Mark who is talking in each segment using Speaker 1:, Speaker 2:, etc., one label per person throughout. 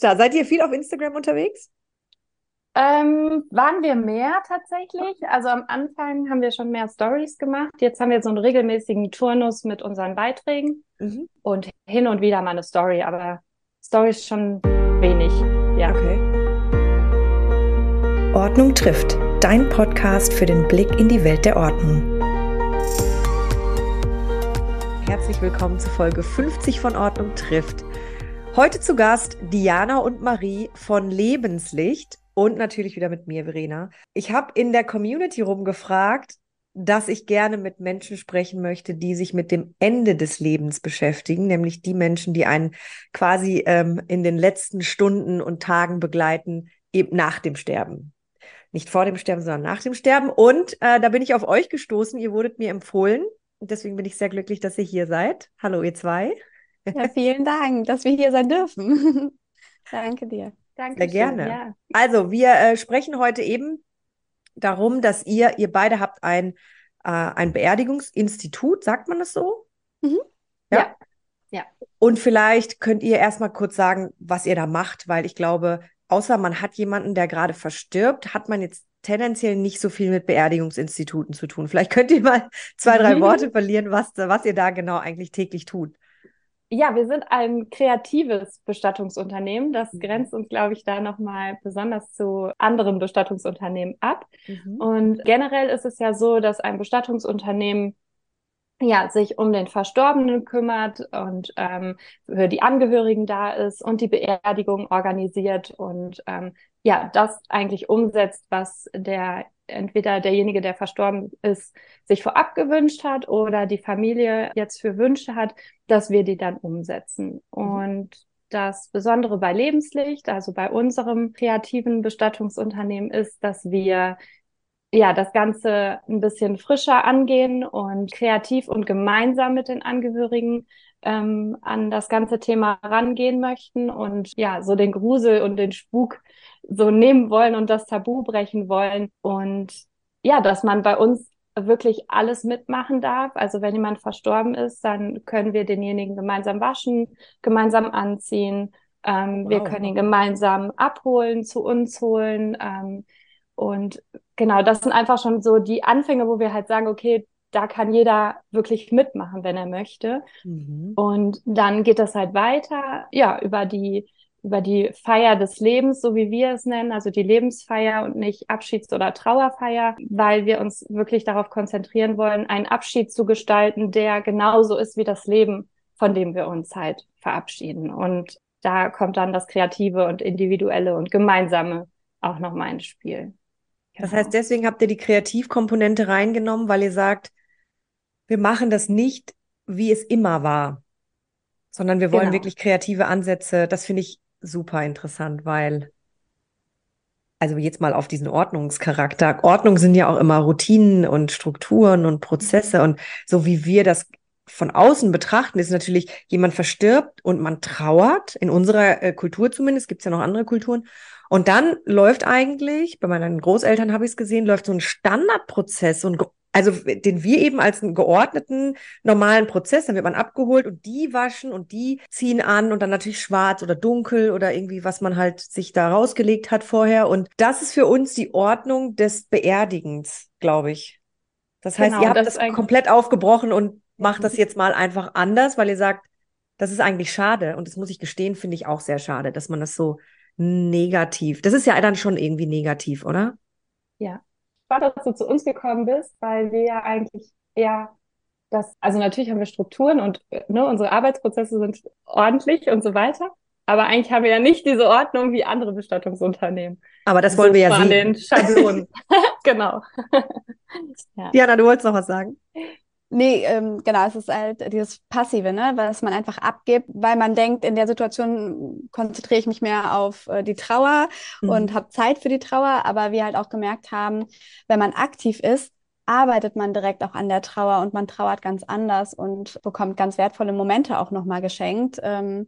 Speaker 1: Da seid ihr viel auf Instagram unterwegs?
Speaker 2: Ähm, waren wir mehr tatsächlich? Also am Anfang haben wir schon mehr Stories gemacht. Jetzt haben wir so einen regelmäßigen Turnus mit unseren Beiträgen mhm. und hin und wieder mal eine Story, aber Stories schon wenig. Ja. Okay.
Speaker 3: Ordnung trifft. Dein Podcast für den Blick in die Welt der Ordnung.
Speaker 1: Herzlich willkommen zu Folge 50 von Ordnung trifft. Heute zu Gast Diana und Marie von Lebenslicht und natürlich wieder mit mir, Verena. Ich habe in der Community rumgefragt, dass ich gerne mit Menschen sprechen möchte, die sich mit dem Ende des Lebens beschäftigen, nämlich die Menschen, die einen quasi ähm, in den letzten Stunden und Tagen begleiten, eben nach dem Sterben. Nicht vor dem Sterben, sondern nach dem Sterben. Und äh, da bin ich auf euch gestoßen. Ihr wurdet mir empfohlen. Deswegen bin ich sehr glücklich, dass ihr hier seid. Hallo, ihr zwei.
Speaker 2: Ja, vielen Dank, dass wir hier sein dürfen. Danke dir.
Speaker 1: Danke Sehr gerne. Ja. Also, wir äh, sprechen heute eben darum, dass ihr, ihr beide habt ein, äh, ein Beerdigungsinstitut, sagt man das so?
Speaker 2: Mhm. Ja. ja. ja.
Speaker 1: Und vielleicht könnt ihr erstmal kurz sagen, was ihr da macht, weil ich glaube, außer man hat jemanden, der gerade verstirbt, hat man jetzt tendenziell nicht so viel mit Beerdigungsinstituten zu tun. Vielleicht könnt ihr mal zwei, drei Worte verlieren, was, was ihr da genau eigentlich täglich tut.
Speaker 2: Ja, wir sind ein kreatives Bestattungsunternehmen. Das mhm. grenzt uns, glaube ich, da nochmal besonders zu anderen Bestattungsunternehmen ab. Mhm. Und generell ist es ja so, dass ein Bestattungsunternehmen ja, sich um den Verstorbenen kümmert und ähm, für die Angehörigen da ist und die Beerdigung organisiert und ähm, ja, das eigentlich umsetzt, was der entweder derjenige, der verstorben ist, sich vorab gewünscht hat oder die Familie jetzt für Wünsche hat, dass wir die dann umsetzen. Mhm. Und das Besondere bei Lebenslicht, also bei unserem kreativen Bestattungsunternehmen ist, dass wir ja das Ganze ein bisschen frischer angehen und kreativ und gemeinsam mit den Angehörigen ähm, an das ganze Thema rangehen möchten und ja so den Grusel und den Spuk so nehmen wollen und das Tabu brechen wollen. Und ja, dass man bei uns wirklich alles mitmachen darf. Also wenn jemand verstorben ist, dann können wir denjenigen gemeinsam waschen, gemeinsam anziehen. Ähm, wow. Wir können ihn gemeinsam abholen, zu uns holen. Ähm, und genau, das sind einfach schon so die Anfänge, wo wir halt sagen, okay, da kann jeder wirklich mitmachen, wenn er möchte. Mhm. Und dann geht das halt weiter, ja, über die über die Feier des Lebens, so wie wir es nennen, also die Lebensfeier und nicht Abschieds- oder Trauerfeier, weil wir uns wirklich darauf konzentrieren wollen, einen Abschied zu gestalten, der genauso ist wie das Leben, von dem wir uns halt verabschieden. Und da kommt dann das Kreative und Individuelle und Gemeinsame auch nochmal ins Spiel.
Speaker 1: Genau. Das heißt, deswegen habt ihr die Kreativkomponente reingenommen, weil ihr sagt, wir machen das nicht, wie es immer war, sondern wir wollen genau. wirklich kreative Ansätze. Das finde ich super interessant, weil, also jetzt mal auf diesen Ordnungscharakter. Ordnung sind ja auch immer Routinen und Strukturen und Prozesse und so wie wir das von außen betrachten, ist natürlich, jemand verstirbt und man trauert, in unserer äh, Kultur zumindest, gibt es ja noch andere Kulturen. Und dann läuft eigentlich, bei meinen Großeltern habe ich es gesehen, läuft so ein Standardprozess, so ein also den wir eben als einen geordneten, normalen Prozess, dann wird man abgeholt und die waschen und die ziehen an und dann natürlich schwarz oder dunkel oder irgendwie, was man halt sich da rausgelegt hat vorher. Und das ist für uns die Ordnung des Beerdigens, glaube ich. Das heißt, genau, ihr habt das, das komplett aufgebrochen und macht das jetzt mal einfach anders, weil ihr sagt, das ist eigentlich schade. Und das muss ich gestehen, finde ich auch sehr schade, dass man das so negativ, das ist ja dann schon irgendwie negativ, oder?
Speaker 2: Ja, spannend, dass du zu uns gekommen bist, weil wir ja eigentlich eher das, also natürlich haben wir Strukturen und ne, unsere Arbeitsprozesse sind ordentlich und so weiter. Aber eigentlich haben wir ja nicht diese Ordnung wie andere Bestattungsunternehmen.
Speaker 1: Aber das wollen wir ja
Speaker 2: sehen. den Schablonen. genau.
Speaker 1: ja. Diana, du wolltest noch was sagen?
Speaker 4: Nee, ähm, genau, es ist halt dieses Passive, ne, was man einfach abgibt, weil man denkt, in der Situation konzentriere ich mich mehr auf äh, die Trauer mhm. und habe Zeit für die Trauer, aber wir halt auch gemerkt haben, wenn man aktiv ist, arbeitet man direkt auch an der Trauer und man trauert ganz anders und bekommt ganz wertvolle Momente auch nochmal geschenkt. Ähm,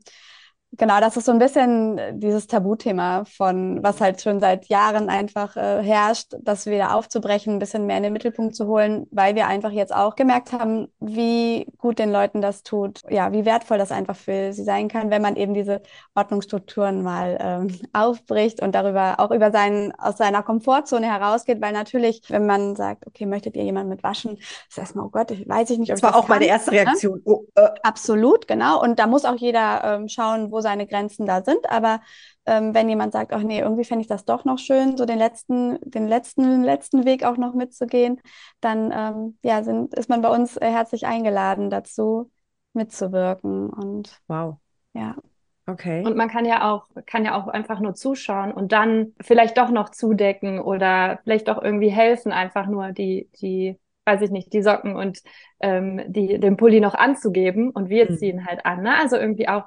Speaker 4: genau, das ist so ein bisschen äh, dieses Tabuthema von, was halt schon seit Jahren einfach äh, herrscht, das wieder aufzubrechen, ein bisschen mehr in den Mittelpunkt zu holen, weil wir einfach jetzt auch gemerkt haben, wie gut den Leuten das tut, ja, wie wertvoll das einfach für sie sein kann, wenn man eben diese Ordnungsstrukturen mal ähm, aufbricht und darüber auch über seinen, aus seiner Komfortzone herausgeht, weil natürlich, wenn man sagt, okay, möchtet ihr jemanden mit waschen, ist erstmal, oh Gott, ich weiß ich nicht, ob
Speaker 1: das war
Speaker 4: das
Speaker 1: auch kann, meine erste ne? Reaktion. Ne? Oh, äh.
Speaker 4: Absolut, genau. Und da muss auch jeder ähm, schauen, wo seine Grenzen da sind. Aber ähm, wenn jemand sagt, ach nee, irgendwie fände ich das doch noch schön, so den letzten, den letzten, letzten Weg auch noch mitzugehen, dann ähm, ja, sind, ist man bei uns äh, herzlich eingeladen dazu, mitzuwirken. Und
Speaker 1: wow.
Speaker 4: Ja.
Speaker 2: Okay. Und man kann ja auch, kann ja auch einfach nur zuschauen und dann vielleicht doch noch zudecken oder vielleicht doch irgendwie helfen, einfach nur die, die, weiß ich nicht, die Socken und ähm, die, den Pulli noch anzugeben und wir mhm. ziehen halt an. Ne? Also irgendwie auch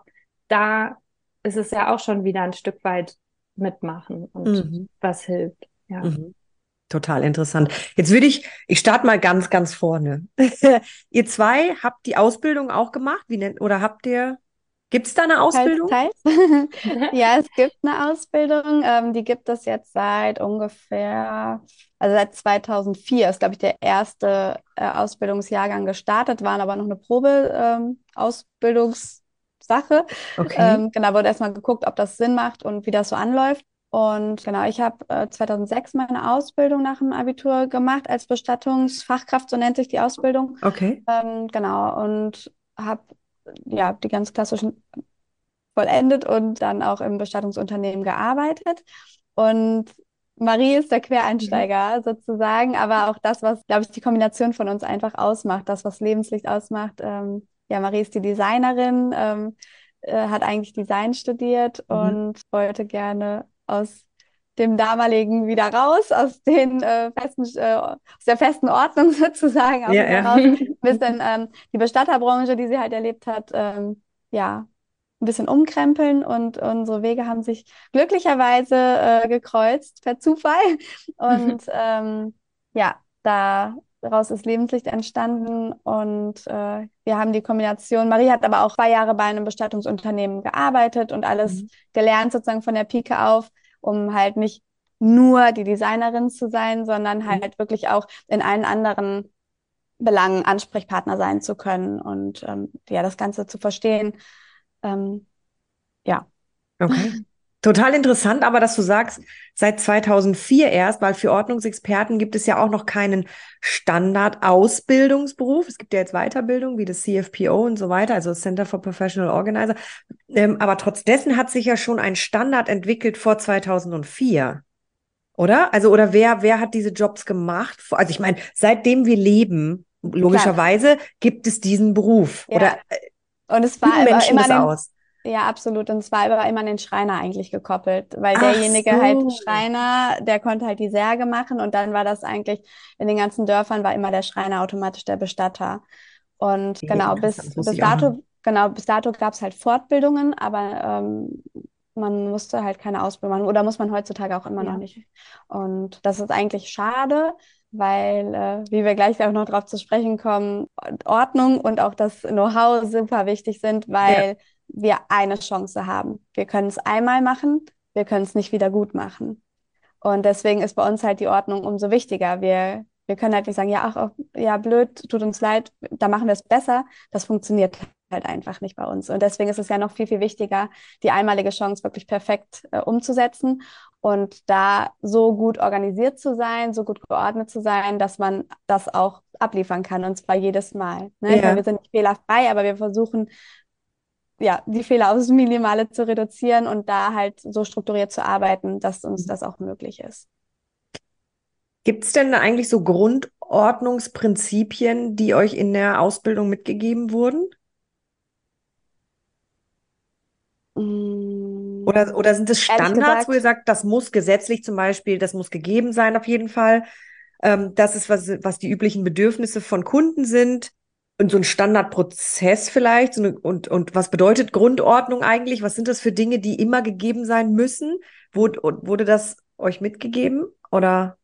Speaker 2: da ist es ja auch schon wieder ein Stück weit mitmachen und mhm. was hilft. Ja. Mhm.
Speaker 1: Total interessant. Jetzt würde ich, ich starte mal ganz, ganz vorne. ihr zwei habt die Ausbildung auch gemacht? Wie nennt, oder habt ihr, gibt es da eine Ausbildung?
Speaker 4: Teils, teils. ja, es gibt eine Ausbildung. Ähm, die gibt es jetzt seit ungefähr, also seit 2004 ist, glaube ich, der erste äh, Ausbildungsjahrgang gestartet, waren aber noch eine Probe-Ausbildungs- ähm, Sache. Okay. Ähm, genau, wurde erstmal geguckt, ob das Sinn macht und wie das so anläuft. Und genau, ich habe äh, 2006 meine Ausbildung nach dem Abitur gemacht als Bestattungsfachkraft, so nennt sich die Ausbildung.
Speaker 1: Okay.
Speaker 4: Ähm, genau, und habe ja die ganz klassischen vollendet und dann auch im Bestattungsunternehmen gearbeitet. Und Marie ist der Quereinsteiger mhm. sozusagen, aber auch das, was, glaube ich, die Kombination von uns einfach ausmacht, das, was Lebenslicht ausmacht, ähm, ja, Marie ist die Designerin, ähm, äh, hat eigentlich Design studiert mhm. und wollte gerne aus dem damaligen wieder raus, aus den äh, festen, äh, aus der festen Ordnung sozusagen, auch ja, ja. raus, ein bisschen ähm, die Bestatterbranche, die sie halt erlebt hat, ähm, ja, ein bisschen umkrempeln und unsere Wege haben sich glücklicherweise äh, gekreuzt per Zufall und ähm, ja, da Daraus ist Lebenslicht entstanden und äh, wir haben die Kombination. Marie hat aber auch zwei Jahre bei einem Bestattungsunternehmen gearbeitet und alles mhm. gelernt sozusagen von der Pike auf, um halt nicht nur die Designerin zu sein, sondern mhm. halt wirklich auch in allen anderen Belangen Ansprechpartner sein zu können und ähm, ja, das Ganze zu verstehen. Ähm, ja.
Speaker 1: Okay. Total interessant, aber dass du sagst, seit 2004 erst, weil für Ordnungsexperten gibt es ja auch noch keinen Standard-Ausbildungsberuf. Es gibt ja jetzt Weiterbildung wie das CFPO und so weiter, also Center for Professional Organizer. Ähm, aber trotz dessen hat sich ja schon ein Standard entwickelt vor 2004. Oder? Also, oder wer, wer hat diese Jobs gemacht? Also, ich meine, seitdem wir leben, logischerweise Klar. gibt es diesen Beruf. Ja. Oder
Speaker 4: äh, und es war immer, immer den, aus? Ja, absolut. Und es war immer an den Schreiner eigentlich gekoppelt, weil Ach derjenige so. halt Schreiner, der konnte halt die Särge machen und dann war das eigentlich in den ganzen Dörfern war immer der Schreiner automatisch der Bestatter. Und okay, genau, bis, bis dato, genau, bis dato gab es halt Fortbildungen, aber ähm, man musste halt keine Ausbildung machen oder muss man heutzutage auch immer ja. noch nicht. Und das ist eigentlich schade, weil, äh, wie wir gleich auch noch drauf zu sprechen kommen, Ordnung und auch das Know-how super wichtig sind, weil ja wir eine Chance haben. Wir können es einmal machen, wir können es nicht wieder gut machen. Und deswegen ist bei uns halt die Ordnung umso wichtiger. Wir, wir können halt nicht sagen, ja, ach, ja, blöd, tut uns leid, da machen wir es besser. Das funktioniert halt einfach nicht bei uns. Und deswegen ist es ja noch viel, viel wichtiger, die einmalige Chance wirklich perfekt äh, umzusetzen und da so gut organisiert zu sein, so gut geordnet zu sein, dass man das auch abliefern kann und zwar jedes Mal. Ne? Ja. wir sind nicht fehlerfrei, aber wir versuchen ja, die Fehler aufs Minimale zu reduzieren und da halt so strukturiert zu arbeiten, dass uns das auch möglich ist.
Speaker 1: Gibt es denn eigentlich so Grundordnungsprinzipien, die euch in der Ausbildung mitgegeben wurden? Mm, oder, oder sind es Standards, gesagt, wo ihr sagt, das muss gesetzlich zum Beispiel, das muss gegeben sein auf jeden Fall? Ähm, das ist, was, was die üblichen Bedürfnisse von Kunden sind und so ein Standardprozess vielleicht? So eine, und, und was bedeutet Grundordnung eigentlich? Was sind das für Dinge, die immer gegeben sein müssen? Wurde, wurde das euch mitgegeben? Oder?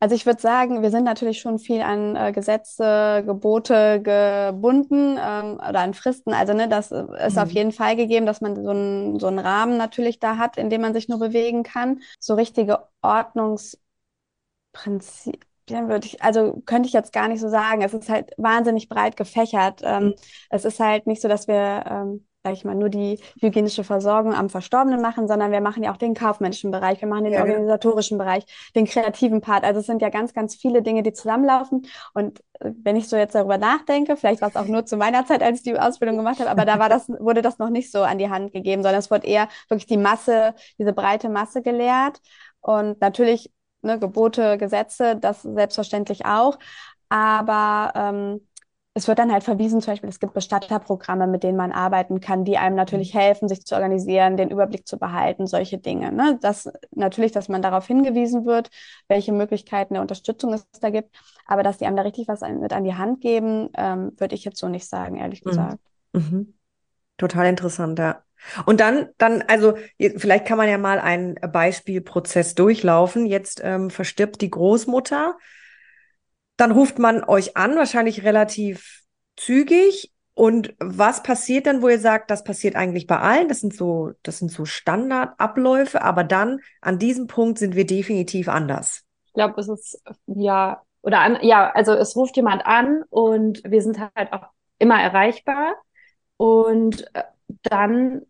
Speaker 4: Also ich würde sagen, wir sind natürlich schon viel an äh, Gesetze, Gebote gebunden ähm, oder an Fristen. Also ne, das ist mhm. auf jeden Fall gegeben, dass man so, ein, so einen Rahmen natürlich da hat, in dem man sich nur bewegen kann. So richtige Ordnungsprinzip, würde ich, also könnte ich jetzt gar nicht so sagen. Es ist halt wahnsinnig breit gefächert. Ähm, mhm. Es ist halt nicht so, dass wir ähm, sag ich mal, nur die hygienische Versorgung am Verstorbenen machen, sondern wir machen ja auch den kaufmännischen Bereich, wir machen den ja, organisatorischen ja. Bereich, den kreativen Part. Also es sind ja ganz, ganz viele Dinge, die zusammenlaufen. Und äh, wenn ich so jetzt darüber nachdenke, vielleicht war es auch nur zu meiner Zeit, als ich die Ausbildung gemacht habe, aber da war das, wurde das noch nicht so an die Hand gegeben, sondern es wurde eher wirklich die Masse, diese breite Masse gelehrt. Und natürlich ne, Gebote, Gesetze, das selbstverständlich auch. Aber ähm, es wird dann halt verwiesen, zum Beispiel, es gibt Bestatterprogramme, mit denen man arbeiten kann, die einem natürlich mhm. helfen, sich zu organisieren, den Überblick zu behalten, solche Dinge. Ne? Das natürlich, dass man darauf hingewiesen wird, welche Möglichkeiten der Unterstützung es da gibt, aber dass die einem da richtig was mit an die Hand geben, ähm, würde ich jetzt so nicht sagen, ehrlich mhm. gesagt. Mhm.
Speaker 1: Total interessant, ja. Und dann, dann, also vielleicht kann man ja mal einen Beispielprozess durchlaufen. Jetzt ähm, verstirbt die Großmutter dann ruft man euch an, wahrscheinlich relativ zügig. Und was passiert dann, wo ihr sagt, das passiert eigentlich bei allen? Das sind so, das sind so Standardabläufe, aber dann an diesem Punkt sind wir definitiv anders.
Speaker 2: Ich glaube, es ist ja oder an, ja, also es ruft jemand an und wir sind halt auch immer erreichbar und äh, dann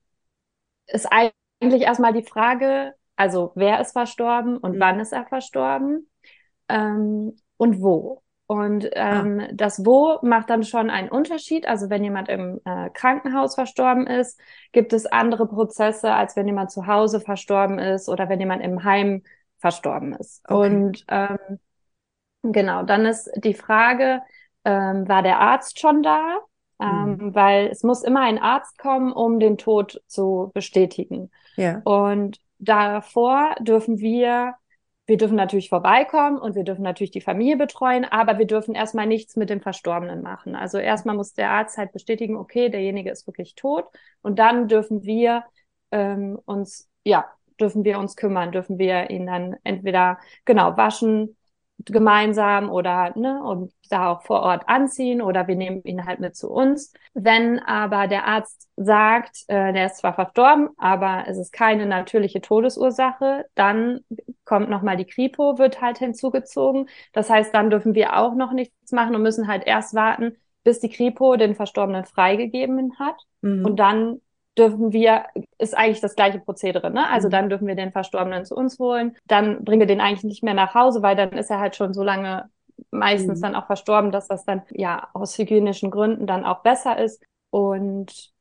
Speaker 2: ist eigentlich erstmal die Frage, also wer ist verstorben und mhm. wann ist er verstorben? Ähm, und wo. Und ah. ähm, ah. das Wo macht dann schon einen Unterschied. Also wenn jemand im äh, Krankenhaus verstorben ist, gibt es andere Prozesse, als wenn jemand zu Hause verstorben ist oder wenn jemand im Heim verstorben ist. Okay. Und ähm, genau, dann ist die Frage, ähm, war der Arzt schon da? Ähm, mhm. Weil es muss immer ein Arzt kommen, um den Tod zu bestätigen. Ja. Und davor dürfen wir wir dürfen natürlich vorbeikommen und wir dürfen natürlich die Familie betreuen, aber wir dürfen erstmal nichts mit dem Verstorbenen machen. Also erstmal muss der Arzt halt bestätigen, okay, derjenige ist wirklich tot und dann dürfen wir ähm, uns, ja, dürfen wir uns kümmern, dürfen wir ihn dann entweder genau waschen, gemeinsam oder ne, und da auch vor Ort anziehen oder wir nehmen ihn halt mit zu uns. Wenn aber der Arzt sagt, äh, der ist zwar verstorben, aber es ist keine natürliche Todesursache, dann kommt nochmal die Kripo, wird halt hinzugezogen. Das heißt, dann dürfen wir auch noch nichts machen und müssen halt erst warten, bis die Kripo den Verstorbenen freigegeben hat. Mhm. Und dann dürfen wir, ist eigentlich das gleiche Prozedere, ne? Also mhm. dann dürfen wir den Verstorbenen zu uns holen. Dann bringen wir den eigentlich nicht mehr nach Hause, weil dann ist er halt schon so lange meistens mhm. dann auch verstorben, dass das dann ja aus hygienischen Gründen dann auch besser ist. Und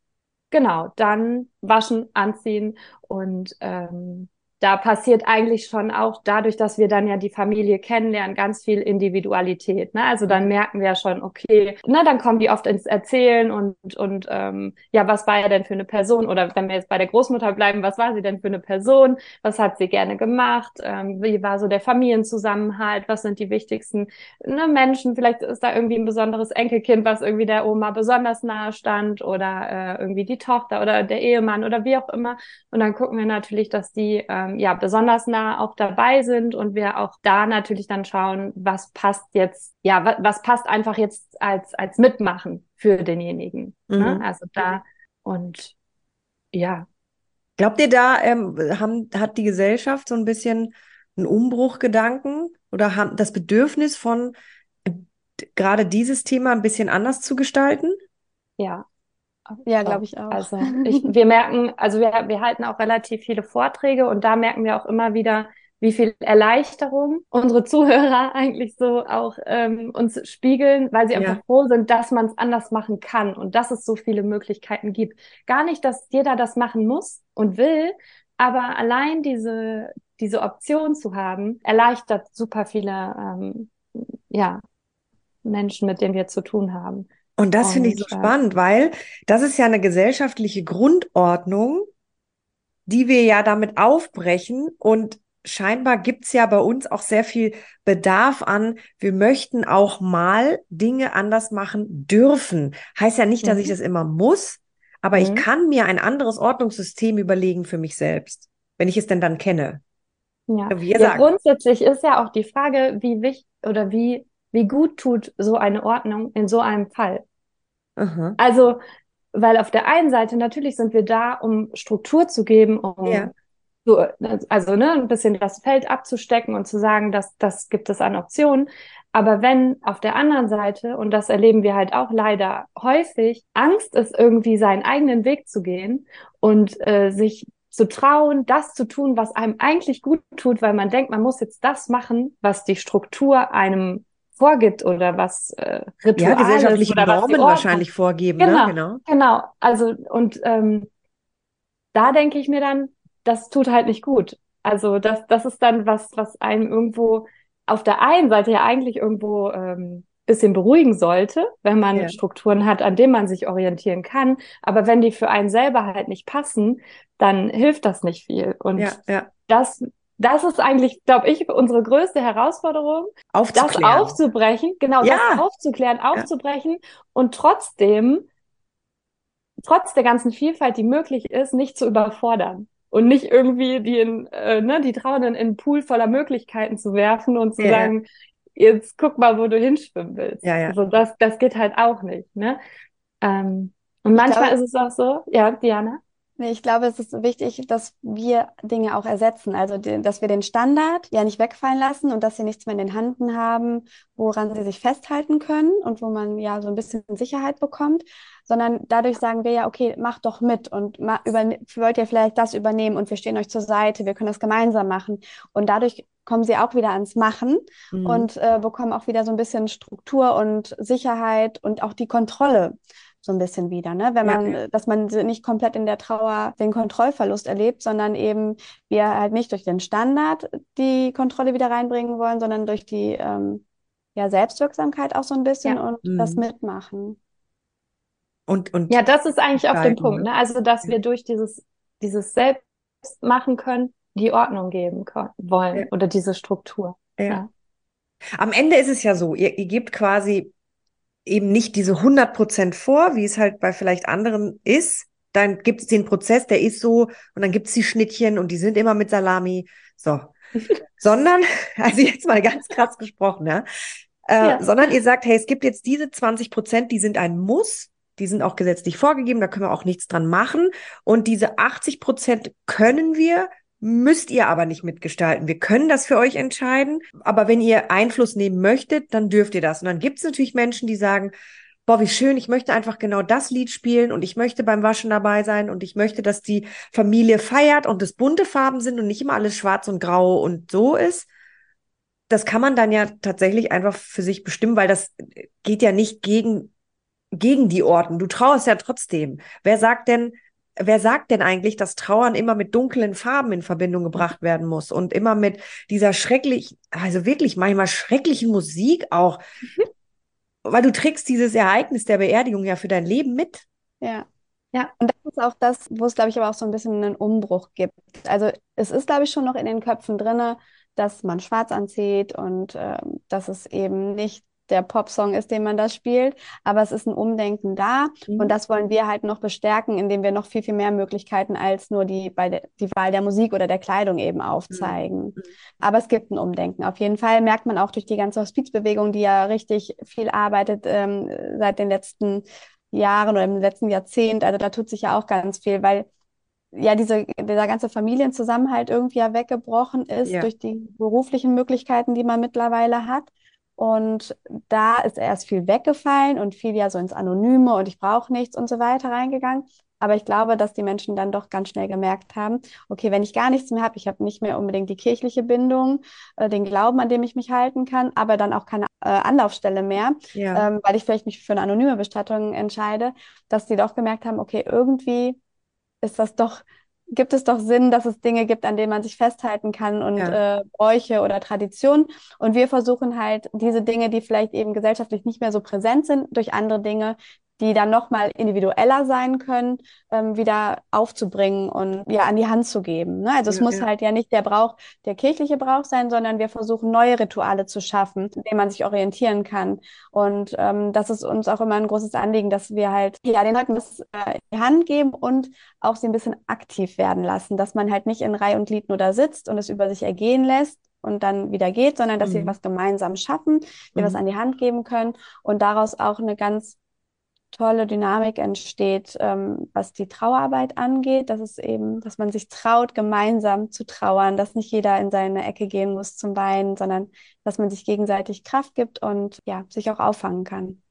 Speaker 2: genau, dann waschen, anziehen und ähm, da passiert eigentlich schon auch dadurch, dass wir dann ja die Familie kennenlernen, ganz viel Individualität. Ne? Also dann merken wir ja schon, okay, ne, dann kommen die oft ins Erzählen und und ähm, ja, was war er denn für eine Person? Oder wenn wir jetzt bei der Großmutter bleiben, was war sie denn für eine Person? Was hat sie gerne gemacht? Ähm, wie war so der Familienzusammenhalt? Was sind die wichtigsten ne, Menschen? Vielleicht ist da irgendwie ein besonderes Enkelkind, was irgendwie der Oma besonders nahe stand oder äh, irgendwie die Tochter oder der Ehemann oder wie auch immer. Und dann gucken wir natürlich, dass die äh, ähm, ja besonders nah auch dabei sind und wir auch da natürlich dann schauen, was passt jetzt, ja, was, was passt einfach jetzt als als Mitmachen für denjenigen. Ne? Mhm. Ne? Also da und ja.
Speaker 1: Glaubt ihr, da ähm, haben, hat die Gesellschaft so ein bisschen einen Umbruchgedanken oder haben das Bedürfnis von äh, gerade dieses Thema ein bisschen anders zu gestalten?
Speaker 2: Ja, ja, glaube ich auch. Also ich, wir merken, also wir, wir halten auch relativ viele Vorträge und da merken wir auch immer wieder, wie viel Erleichterung unsere Zuhörer eigentlich so auch ähm, uns spiegeln, weil sie ja. einfach froh sind, dass man es anders machen kann und dass es so viele Möglichkeiten gibt. Gar nicht, dass jeder das machen muss und will, aber allein diese, diese Option zu haben, erleichtert super viele ähm, ja, Menschen, mit denen wir zu tun haben.
Speaker 1: Und das finde ich so spannend, weil das ist ja eine gesellschaftliche Grundordnung, die wir ja damit aufbrechen. Und scheinbar gibt's ja bei uns auch sehr viel Bedarf an, wir möchten auch mal Dinge anders machen dürfen. Heißt ja nicht, dass mhm. ich das immer muss, aber mhm. ich kann mir ein anderes Ordnungssystem überlegen für mich selbst, wenn ich es denn dann kenne.
Speaker 2: Ja, ja grundsätzlich ist ja auch die Frage, wie wichtig oder wie, wie gut tut so eine Ordnung in so einem Fall. Aha. Also, weil auf der einen Seite natürlich sind wir da, um Struktur zu geben, um ja. so, also ne, ein bisschen das Feld abzustecken und zu sagen, dass das gibt es an Optionen. Aber wenn auf der anderen Seite, und das erleben wir halt auch leider häufig, Angst ist irgendwie seinen eigenen Weg zu gehen und äh, sich zu trauen, das zu tun, was einem eigentlich gut tut, weil man denkt, man muss jetzt das machen, was die Struktur einem vorgibt oder was äh, Rituale
Speaker 1: ja, gesellschaftliche oder Normen wahrscheinlich vorgeben.
Speaker 2: Genau, ne? genau. genau. Also und ähm, da denke ich mir dann, das tut halt nicht gut. Also das, das ist dann was, was einem irgendwo auf der einen Seite ja eigentlich irgendwo ähm, bisschen beruhigen sollte, wenn man ja. Strukturen hat, an denen man sich orientieren kann. Aber wenn die für einen selber halt nicht passen, dann hilft das nicht viel. Und ja, ja. das das ist eigentlich, glaube ich, unsere größte Herausforderung, das aufzubrechen, genau, ja. das aufzuklären, aufzubrechen ja. und trotzdem, trotz der ganzen Vielfalt, die möglich ist, nicht zu überfordern und nicht irgendwie die, in, äh, ne, die Trauenden in einen Pool voller Möglichkeiten zu werfen und zu ja. sagen, jetzt guck mal, wo du hinschwimmen willst. Ja, ja. Also das, das geht halt auch nicht. Ne? Ähm, und manchmal glaube, ist es auch so, ja, Diana.
Speaker 4: Nee, ich glaube, es ist wichtig, dass wir Dinge auch ersetzen. Also, dass wir den Standard ja nicht wegfallen lassen und dass sie nichts mehr in den Händen haben, woran sie sich festhalten können und wo man ja so ein bisschen Sicherheit bekommt, sondern dadurch sagen wir ja, okay, macht doch mit und wollt ihr vielleicht das übernehmen und wir stehen euch zur Seite, wir können das gemeinsam machen. Und dadurch kommen sie auch wieder ans Machen mhm. und äh, bekommen auch wieder so ein bisschen Struktur und Sicherheit und auch die Kontrolle so ein bisschen wieder, ne? Wenn man, ja. dass man nicht komplett in der Trauer den Kontrollverlust erlebt, sondern eben wir halt nicht durch den Standard die Kontrolle wieder reinbringen wollen, sondern durch die ähm, ja, Selbstwirksamkeit auch so ein bisschen ja. und mhm. das Mitmachen.
Speaker 2: Und, und ja, das ist eigentlich auf dem Punkt, ne? Also, dass ja. wir durch dieses, dieses Selbst machen können, die Ordnung geben können, wollen oder diese Struktur. Ja.
Speaker 1: Am Ende ist es ja so, ihr, ihr gebt quasi eben nicht diese 100 Prozent vor, wie es halt bei vielleicht anderen ist. Dann gibt es den Prozess, der ist so, und dann gibt es die Schnittchen und die sind immer mit Salami. So. sondern, also jetzt mal ganz krass gesprochen, ja. Äh, ja. Sondern ihr sagt, hey, es gibt jetzt diese 20 Prozent, die sind ein Muss. Die sind auch gesetzlich vorgegeben, da können wir auch nichts dran machen. Und diese 80 Prozent können wir müsst ihr aber nicht mitgestalten. Wir können das für euch entscheiden, aber wenn ihr Einfluss nehmen möchtet, dann dürft ihr das. Und dann gibt es natürlich Menschen, die sagen, boah, wie schön, ich möchte einfach genau das Lied spielen und ich möchte beim Waschen dabei sein und ich möchte, dass die Familie feiert und es bunte Farben sind und nicht immer alles schwarz und grau und so ist. Das kann man dann ja tatsächlich einfach für sich bestimmen, weil das geht ja nicht gegen, gegen die Orten. Du trauerst ja trotzdem. Wer sagt denn, wer sagt denn eigentlich, dass Trauern immer mit dunklen Farben in Verbindung gebracht werden muss und immer mit dieser schrecklich, also wirklich manchmal schrecklichen Musik auch, mhm. weil du trägst dieses Ereignis der Beerdigung ja für dein Leben mit.
Speaker 4: Ja. Ja, und das ist auch das, wo es, glaube ich, aber auch so ein bisschen einen Umbruch gibt. Also es ist, glaube ich, schon noch in den Köpfen drinne, dass man schwarz anzieht und äh, dass es eben nicht der Popsong ist, den man da spielt, aber es ist ein Umdenken da mhm. und das wollen wir halt noch bestärken, indem wir noch viel, viel mehr Möglichkeiten als nur die, bei der, die Wahl der Musik oder der Kleidung eben aufzeigen. Mhm. Aber es gibt ein Umdenken. Auf jeden Fall merkt man auch durch die ganze Hospizbewegung, die ja richtig viel arbeitet ähm, seit den letzten Jahren oder im letzten Jahrzehnt, also da tut sich ja auch ganz viel, weil ja, diese, dieser ganze Familienzusammenhalt irgendwie ja weggebrochen ist ja. durch die beruflichen Möglichkeiten, die man mittlerweile hat. Und da ist erst viel weggefallen und viel ja so ins Anonyme und ich brauche nichts und so weiter reingegangen. Aber ich glaube, dass die Menschen dann doch ganz schnell gemerkt haben, okay, wenn ich gar nichts mehr habe, ich habe nicht mehr unbedingt die kirchliche Bindung, äh, den Glauben, an dem ich mich halten kann, aber dann auch keine äh, Anlaufstelle mehr, ja. ähm, weil ich vielleicht mich für eine anonyme Bestattung entscheide, dass die doch gemerkt haben, okay, irgendwie ist das doch gibt es doch Sinn, dass es Dinge gibt, an denen man sich festhalten kann und ja. äh, Bräuche oder Traditionen. Und wir versuchen halt diese Dinge, die vielleicht eben gesellschaftlich nicht mehr so präsent sind, durch andere Dinge die dann nochmal individueller sein können, ähm, wieder aufzubringen und ja an die Hand zu geben. Ne? Also ja, es muss ja. halt ja nicht der Brauch, der kirchliche Brauch sein, sondern wir versuchen neue Rituale zu schaffen, in denen man sich orientieren kann. Und ähm, das ist uns auch immer ein großes Anliegen, dass wir halt ja den Leuten das äh, in die Hand geben und auch sie ein bisschen aktiv werden lassen, dass man halt nicht in Reihe und Glied nur da sitzt und es über sich ergehen lässt, und dann wieder geht, sondern dass mhm. wir was gemeinsam schaffen, wir mhm. was an die Hand geben können und daraus auch eine ganz tolle Dynamik entsteht, ähm, was die Trauerarbeit angeht. Das ist eben, dass man sich traut, gemeinsam zu trauern, dass nicht jeder in seine Ecke gehen muss zum Weinen, sondern dass man sich gegenseitig Kraft gibt und ja, sich auch auffangen kann.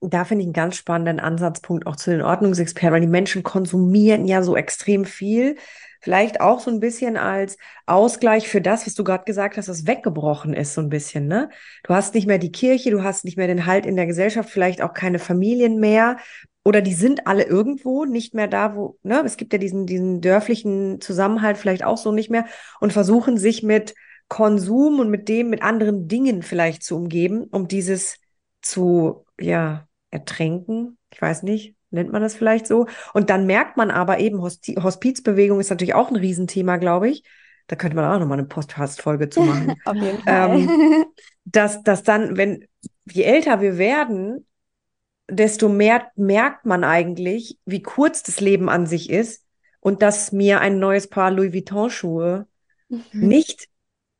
Speaker 1: Da finde ich einen ganz spannenden Ansatzpunkt auch zu den Ordnungsexperten, weil die Menschen konsumieren ja so extrem viel vielleicht auch so ein bisschen als Ausgleich für das, was du gerade gesagt hast, was weggebrochen ist, so ein bisschen, ne? Du hast nicht mehr die Kirche, du hast nicht mehr den Halt in der Gesellschaft, vielleicht auch keine Familien mehr. Oder die sind alle irgendwo nicht mehr da, wo, ne? Es gibt ja diesen, diesen dörflichen Zusammenhalt vielleicht auch so nicht mehr und versuchen sich mit Konsum und mit dem, mit anderen Dingen vielleicht zu umgeben, um dieses zu, ja, ertränken. Ich weiß nicht nennt man das vielleicht so. Und dann merkt man aber eben, Hosti Hospizbewegung ist natürlich auch ein Riesenthema, glaube ich. Da könnte man auch nochmal eine Podcast-Folge zu machen.
Speaker 4: Auf jeden Fall. Ähm,
Speaker 1: dass, dass dann, wenn, je älter wir werden, desto mehr merkt man eigentlich, wie kurz das Leben an sich ist und dass mir ein neues Paar Louis Vuitton-Schuhe mhm. nicht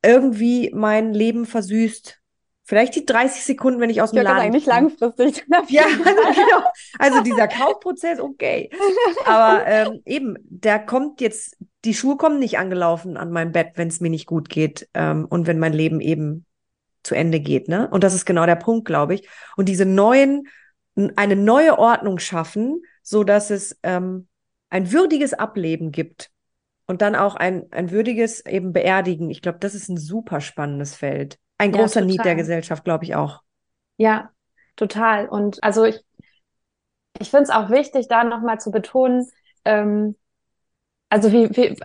Speaker 1: irgendwie mein Leben versüßt, Vielleicht die 30 Sekunden, wenn ich aus dem ich Laden.
Speaker 4: Sagen, nicht langfristig.
Speaker 1: ja, genau. Also dieser Kaufprozess, okay. Aber ähm, eben, der kommt jetzt, die Schuhe kommen nicht angelaufen an mein Bett, wenn es mir nicht gut geht ähm, und wenn mein Leben eben zu Ende geht. Ne? Und das ist genau der Punkt, glaube ich. Und diese neuen, eine neue Ordnung schaffen, so dass es ähm, ein würdiges Ableben gibt und dann auch ein, ein würdiges eben Beerdigen. Ich glaube, das ist ein super spannendes Feld. Ein großer ja, Need der Gesellschaft, glaube ich auch.
Speaker 2: Ja, total. Und also ich, ich finde es auch wichtig, da nochmal zu betonen, ähm, also wie, wie,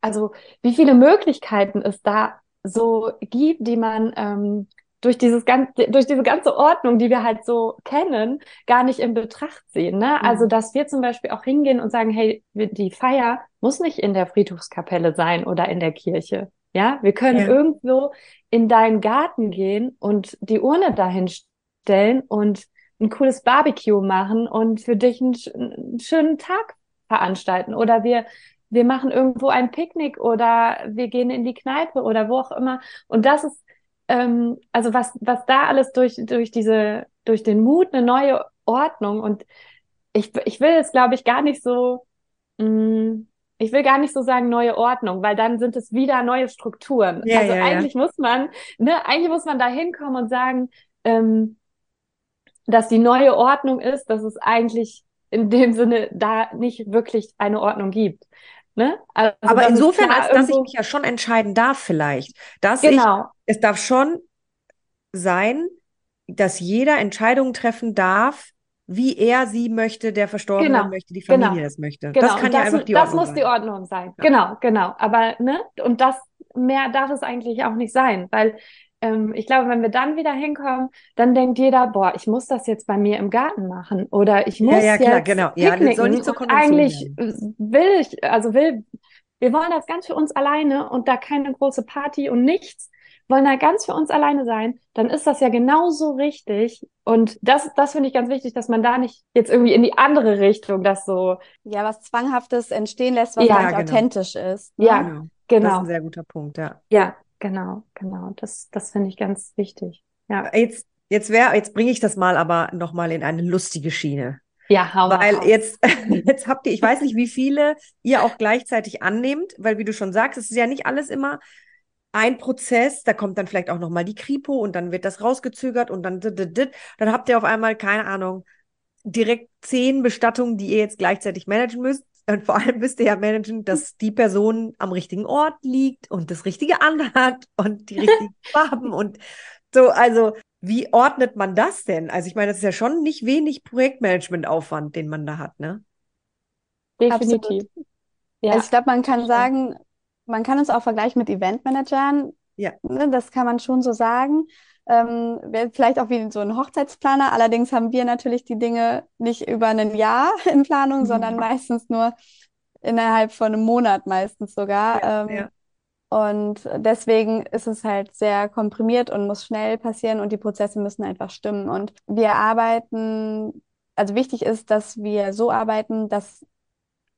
Speaker 2: also wie viele Möglichkeiten es da so gibt, die man ähm, durch dieses ganze, durch diese ganze Ordnung, die wir halt so kennen, gar nicht in Betracht sehen. Ne? Mhm. Also, dass wir zum Beispiel auch hingehen und sagen, hey, die Feier muss nicht in der Friedhofskapelle sein oder in der Kirche. Ja, wir können ja. irgendwo in deinen Garten gehen und die Urne dahin stellen und ein cooles Barbecue machen und für dich einen, einen schönen Tag veranstalten. Oder wir, wir machen irgendwo ein Picknick oder wir gehen in die Kneipe oder wo auch immer. Und das ist, ähm, also was, was da alles durch, durch diese, durch den Mut, eine neue Ordnung und ich, ich will es, glaube ich, gar nicht so, mh, mm, ich will gar nicht so sagen neue Ordnung, weil dann sind es wieder neue Strukturen. Ja, also ja, eigentlich ja. muss man, ne, eigentlich muss man da hinkommen und sagen, ähm, dass die neue Ordnung ist, dass es eigentlich in dem Sinne da nicht wirklich eine Ordnung gibt. Ne?
Speaker 1: Also Aber insofern, als dass ich mich ja schon entscheiden darf, vielleicht. Dass genau. ich, es darf schon sein, dass jeder Entscheidungen treffen darf, wie er sie möchte, der Verstorbene genau. möchte, die Familie genau. das möchte.
Speaker 2: Genau. Das kann das, ja einfach die Ordnung sein. Das muss die Ordnung sein. Ja. Genau, genau. Aber, ne, und das, mehr darf es eigentlich auch nicht sein, weil ähm, ich glaube, wenn wir dann wieder hinkommen, dann denkt jeder, boah, ich muss das jetzt bei mir im Garten machen oder ich muss ja, ja, klar, jetzt genau. Ja, das soll nicht zur Eigentlich will ich, also will, wir wollen das ganz für uns alleine und da keine große Party und nichts wollen da ganz für uns alleine sein, dann ist das ja genauso richtig. Und das, das finde ich ganz wichtig, dass man da nicht jetzt irgendwie in die andere Richtung das so.
Speaker 4: Ja, was Zwanghaftes entstehen lässt, was ja, genau. authentisch ist.
Speaker 2: Ne? Ja, genau. genau. Das
Speaker 1: ist ein sehr guter Punkt, ja.
Speaker 2: Ja, genau, genau. Das, das finde ich ganz wichtig. Ja.
Speaker 1: Jetzt, jetzt wäre, jetzt bringe ich das mal aber nochmal in eine lustige Schiene.
Speaker 2: Ja,
Speaker 1: hau Weil auf. jetzt, jetzt habt ihr, ich weiß nicht, wie viele ihr auch gleichzeitig annehmt, weil wie du schon sagst, es ist ja nicht alles immer ein Prozess, da kommt dann vielleicht auch nochmal die Kripo und dann wird das rausgezögert und dann, dann habt ihr auf einmal, keine Ahnung, direkt zehn Bestattungen, die ihr jetzt gleichzeitig managen müsst. Und vor allem müsst ihr ja managen, dass die Person am richtigen Ort liegt und das Richtige anhat und die richtigen Farben und so. Also, wie ordnet man das denn? Also, ich meine, das ist ja schon nicht wenig Projektmanagementaufwand, den man da hat, ne?
Speaker 4: Definitiv. Ja. Also ich glaube, man kann sagen, man kann uns auch vergleichen mit Eventmanagern. Ja. Ne, das kann man schon so sagen. Ähm, vielleicht auch wie so ein Hochzeitsplaner. Allerdings haben wir natürlich die Dinge nicht über ein Jahr in Planung, mhm. sondern meistens nur innerhalb von einem Monat meistens sogar. Ja, ähm, ja. Und deswegen ist es halt sehr komprimiert und muss schnell passieren und die Prozesse müssen einfach stimmen. Und wir arbeiten, also wichtig ist, dass wir so arbeiten, dass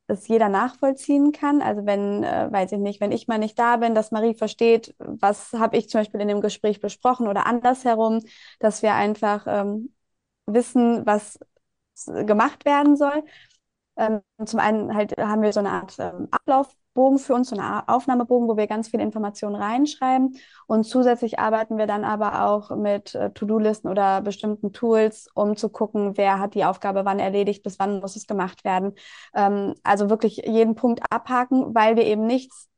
Speaker 4: es jeder nachvollziehen kann. Also wenn, äh, weiß ich nicht, wenn ich mal nicht da bin, dass Marie versteht, was habe ich zum Beispiel in dem Gespräch besprochen oder andersherum, dass wir einfach ähm, wissen, was gemacht werden soll. Ähm, zum einen halt haben wir so eine Art ähm, Ablaufbogen für uns, so eine Aufnahmebogen, wo wir ganz viele Informationen reinschreiben. Und zusätzlich arbeiten wir dann aber auch mit äh, To-Do-Listen oder bestimmten Tools, um zu gucken, wer hat die Aufgabe wann erledigt, bis wann muss es gemacht werden. Ähm, also wirklich jeden Punkt abhaken, weil wir eben nichts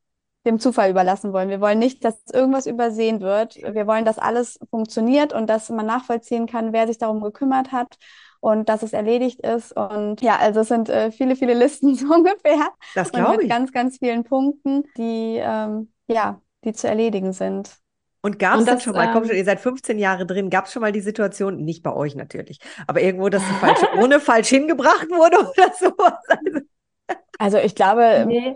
Speaker 4: dem Zufall überlassen wollen. Wir wollen nicht, dass irgendwas übersehen wird. Wir wollen, dass alles funktioniert und dass man nachvollziehen kann, wer sich darum gekümmert hat und dass es erledigt ist. Und ja, also es sind äh, viele, viele Listen so ungefähr.
Speaker 1: Das glaube ich.
Speaker 4: Mit ganz, ganz vielen Punkten, die, ähm, ja, die zu erledigen sind.
Speaker 1: Und gab es dann schon mal, ähm, komm schon, ihr seid 15 Jahre drin, gab es schon mal die Situation, nicht bei euch natürlich, aber irgendwo, dass sie falsch, ohne falsch hingebracht wurde oder sowas?
Speaker 4: Also ich glaube, nee.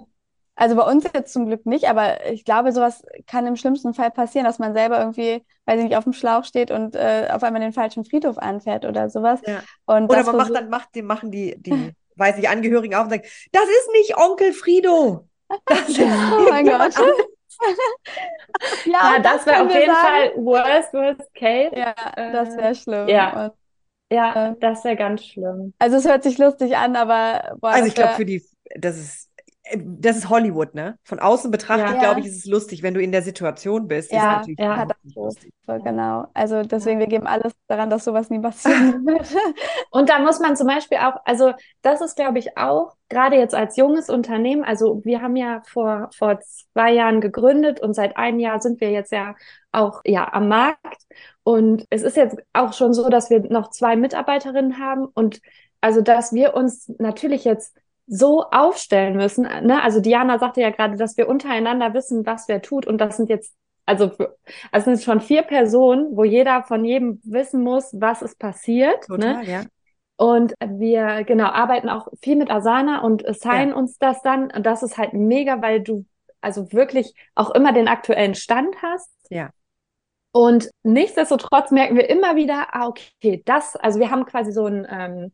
Speaker 4: Also bei uns jetzt zum Glück nicht, aber ich glaube, sowas kann im schlimmsten Fall passieren, dass man selber irgendwie, weiß ich nicht, auf dem Schlauch steht und äh, auf einmal den falschen Friedhof anfährt oder sowas.
Speaker 1: Ja. Und oder man macht dann macht, die, machen die, die, weiß ich, Angehörigen auf und sagen, das ist nicht Onkel Frido. Das ist
Speaker 2: oh mein Gott. ja, ja, das, das wäre auf jeden sagen. Fall worst, worst case.
Speaker 4: Ja, das wäre schlimm.
Speaker 2: Ja. Und, ja, äh, das wäre ganz schlimm.
Speaker 4: Also es hört sich lustig an, aber
Speaker 1: boah, also ich glaube für die, das ist das ist Hollywood, ne? Von außen betrachtet, ja. glaube ich, ist es lustig, wenn du in der Situation bist.
Speaker 4: Ja, ist ja, lustig. genau. Also deswegen, wir geben alles daran, dass sowas nie passieren wird.
Speaker 2: Und da muss man zum Beispiel auch, also das ist, glaube ich, auch, gerade jetzt als junges Unternehmen, also wir haben ja vor, vor zwei Jahren gegründet und seit einem Jahr sind wir jetzt ja auch ja am Markt. Und es ist jetzt auch schon so, dass wir noch zwei Mitarbeiterinnen haben und also, dass wir uns natürlich jetzt so aufstellen müssen. Ne? Also Diana sagte ja gerade, dass wir untereinander wissen, was wer tut. Und das sind jetzt, also, also sind schon vier Personen, wo jeder von jedem wissen muss, was ist passiert. Ne? Total, ne? ja. Und wir, genau, arbeiten auch viel mit Asana und assignen ja. uns das dann. Und das ist halt mega, weil du also wirklich auch immer den aktuellen Stand hast.
Speaker 1: Ja.
Speaker 2: Und nichtsdestotrotz merken wir immer wieder, ah, okay, das, also wir haben quasi so ein, ähm,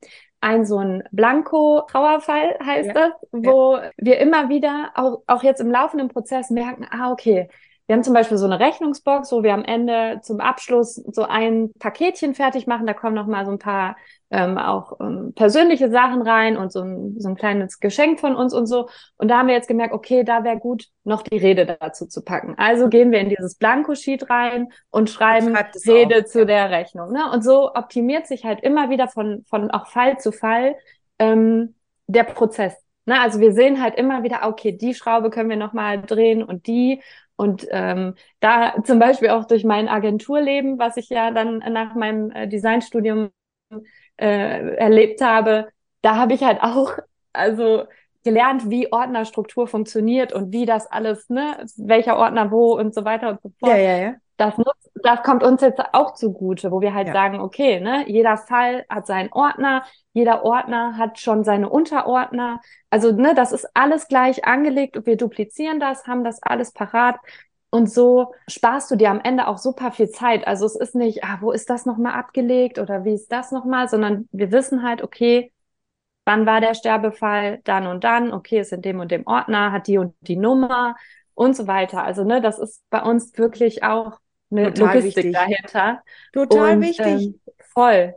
Speaker 2: ein so ein Blanko-Trauerfall heißt ja. das, wo ja. wir immer wieder auch, auch jetzt im laufenden Prozess merken, ah, okay, wir haben zum Beispiel so eine Rechnungsbox, wo wir am Ende zum Abschluss so ein Paketchen fertig machen. Da kommen noch mal so ein paar ähm, auch ähm, persönliche Sachen rein und so ein, so ein kleines Geschenk von uns und so. Und da haben wir jetzt gemerkt, okay, da wäre gut, noch die Rede dazu zu packen. Also gehen wir in dieses Blankosheet rein und schreiben Rede auf. zu der Rechnung. Ne? Und so optimiert sich halt immer wieder von, von auch Fall zu Fall ähm, der Prozess. Ne? Also wir sehen halt immer wieder, okay, die Schraube können wir noch mal drehen und die und ähm, da zum Beispiel auch durch mein Agenturleben, was ich ja dann nach meinem äh, Designstudium äh, erlebt habe, da habe ich halt auch also gelernt, wie Ordnerstruktur funktioniert und wie das alles, ne, welcher Ordner wo und so weiter und so fort.
Speaker 1: Ja, ja, ja.
Speaker 2: Das, nutzt, das kommt uns jetzt auch zugute, wo wir halt ja. sagen, okay, ne, jeder Fall hat seinen Ordner, jeder Ordner hat schon seine Unterordner. Also, ne, das ist alles gleich angelegt und wir duplizieren das, haben das alles parat. Und so sparst du dir am Ende auch super viel Zeit. Also es ist nicht, ah, wo ist das nochmal abgelegt oder wie ist das nochmal, sondern wir wissen halt, okay, wann war der Sterbefall, dann und dann, okay, ist in dem und dem Ordner, hat die und die Nummer und so weiter. Also, ne, das ist bei uns wirklich auch eine Total Logistik wichtig. dahinter.
Speaker 1: Total und, wichtig. Ähm,
Speaker 2: voll.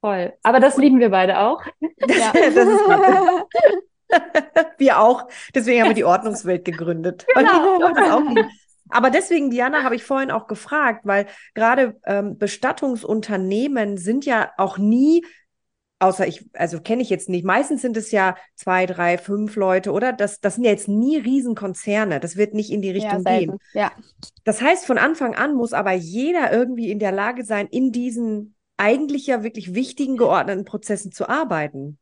Speaker 2: Voll. Aber das lieben wir beide auch.
Speaker 1: ja. das ist gut. wir auch. Deswegen haben wir die Ordnungswelt gegründet. Genau. Aber deswegen, Diana, habe ich vorhin auch gefragt, weil gerade ähm, Bestattungsunternehmen sind ja auch nie, außer ich, also kenne ich jetzt nicht, meistens sind es ja zwei, drei, fünf Leute, oder? Das, das sind ja jetzt nie Riesenkonzerne. Das wird nicht in die Richtung ja, gehen.
Speaker 4: Ja.
Speaker 1: Das heißt, von Anfang an muss aber jeder irgendwie in der Lage sein, in diesen eigentlich ja wirklich wichtigen geordneten Prozessen zu arbeiten.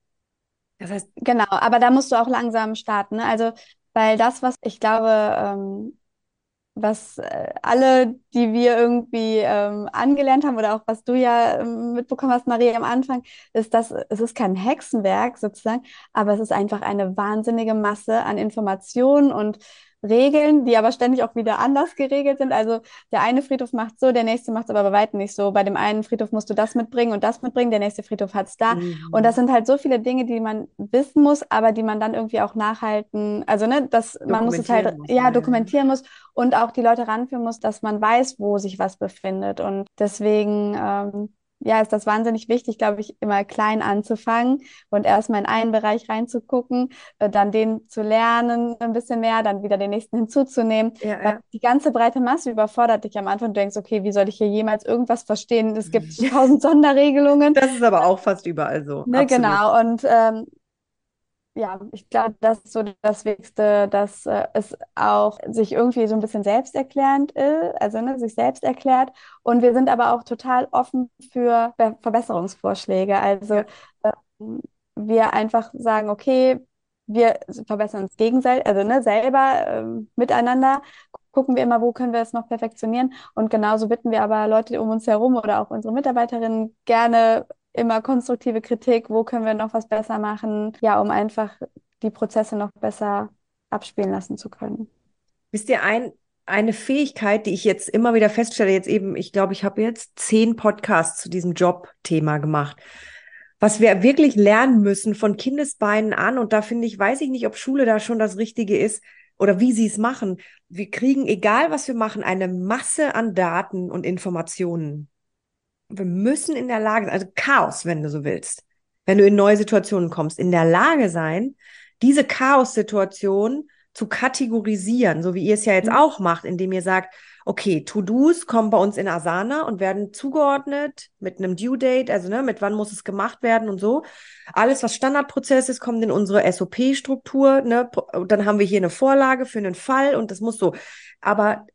Speaker 4: Das heißt, genau, aber da musst du auch langsam starten. Ne? Also, weil das, was ich glaube, ähm, was äh, alle, die wir irgendwie ähm, angelernt haben oder auch was du ja ähm, mitbekommen hast, Maria, am Anfang, ist, dass es ist kein Hexenwerk sozusagen, aber es ist einfach eine wahnsinnige Masse an Informationen und Regeln, die aber ständig auch wieder anders geregelt sind. Also der eine Friedhof macht so, der nächste macht es aber bei weitem nicht so. Bei dem einen Friedhof musst du das mitbringen und das mitbringen, der nächste Friedhof hat es da. Mhm. Und das sind halt so viele Dinge, die man wissen muss, aber die man dann irgendwie auch nachhalten, also ne, dass man muss es halt muss, ja, dokumentieren muss und auch die Leute ranführen muss, dass man weiß, wo sich was befindet. Und deswegen ähm, ja, ist das wahnsinnig wichtig, glaube ich, immer klein anzufangen und erstmal in einen Bereich reinzugucken, äh, dann den zu lernen ein bisschen mehr, dann wieder den nächsten hinzuzunehmen. Ja, ja. Die ganze breite Masse überfordert dich am Anfang. Du denkst, okay, wie soll ich hier jemals irgendwas verstehen? Es gibt tausend Sonderregelungen.
Speaker 1: Das ist aber auch fast überall so.
Speaker 4: Ne, genau. Und ähm, ja, ich glaube, das ist so das Wichtigste, dass äh, es auch sich irgendwie so ein bisschen selbsterklärend ist, also ne, sich selbst erklärt. Und wir sind aber auch total offen für Be Verbesserungsvorschläge. Also äh, wir einfach sagen, okay, wir verbessern uns gegenseitig, also ne, selber äh, miteinander, gucken wir immer, wo können wir es noch perfektionieren. Und genauso bitten wir aber Leute um uns herum oder auch unsere Mitarbeiterinnen gerne immer konstruktive Kritik, wo können wir noch was besser machen, ja, um einfach die Prozesse noch besser abspielen lassen zu können.
Speaker 1: Wisst ihr, ein, eine Fähigkeit, die ich jetzt immer wieder feststelle, jetzt eben, ich glaube, ich habe jetzt zehn Podcasts zu diesem Jobthema gemacht. Was wir wirklich lernen müssen von Kindesbeinen an, und da finde ich, weiß ich nicht, ob Schule da schon das Richtige ist oder wie sie es machen. Wir kriegen, egal was wir machen, eine Masse an Daten und Informationen wir müssen in der Lage sein, also Chaos, wenn du so willst, wenn du in neue Situationen kommst, in der Lage sein, diese Chaos-Situation zu kategorisieren, so wie ihr es ja jetzt mhm. auch macht, indem ihr sagt, okay, To-Dos kommen bei uns in Asana und werden zugeordnet mit einem Due Date, also ne, mit wann muss es gemacht werden und so. Alles, was Standardprozess ist, kommt in unsere SOP-Struktur, ne, dann haben wir hier eine Vorlage für einen Fall und das muss so. Aber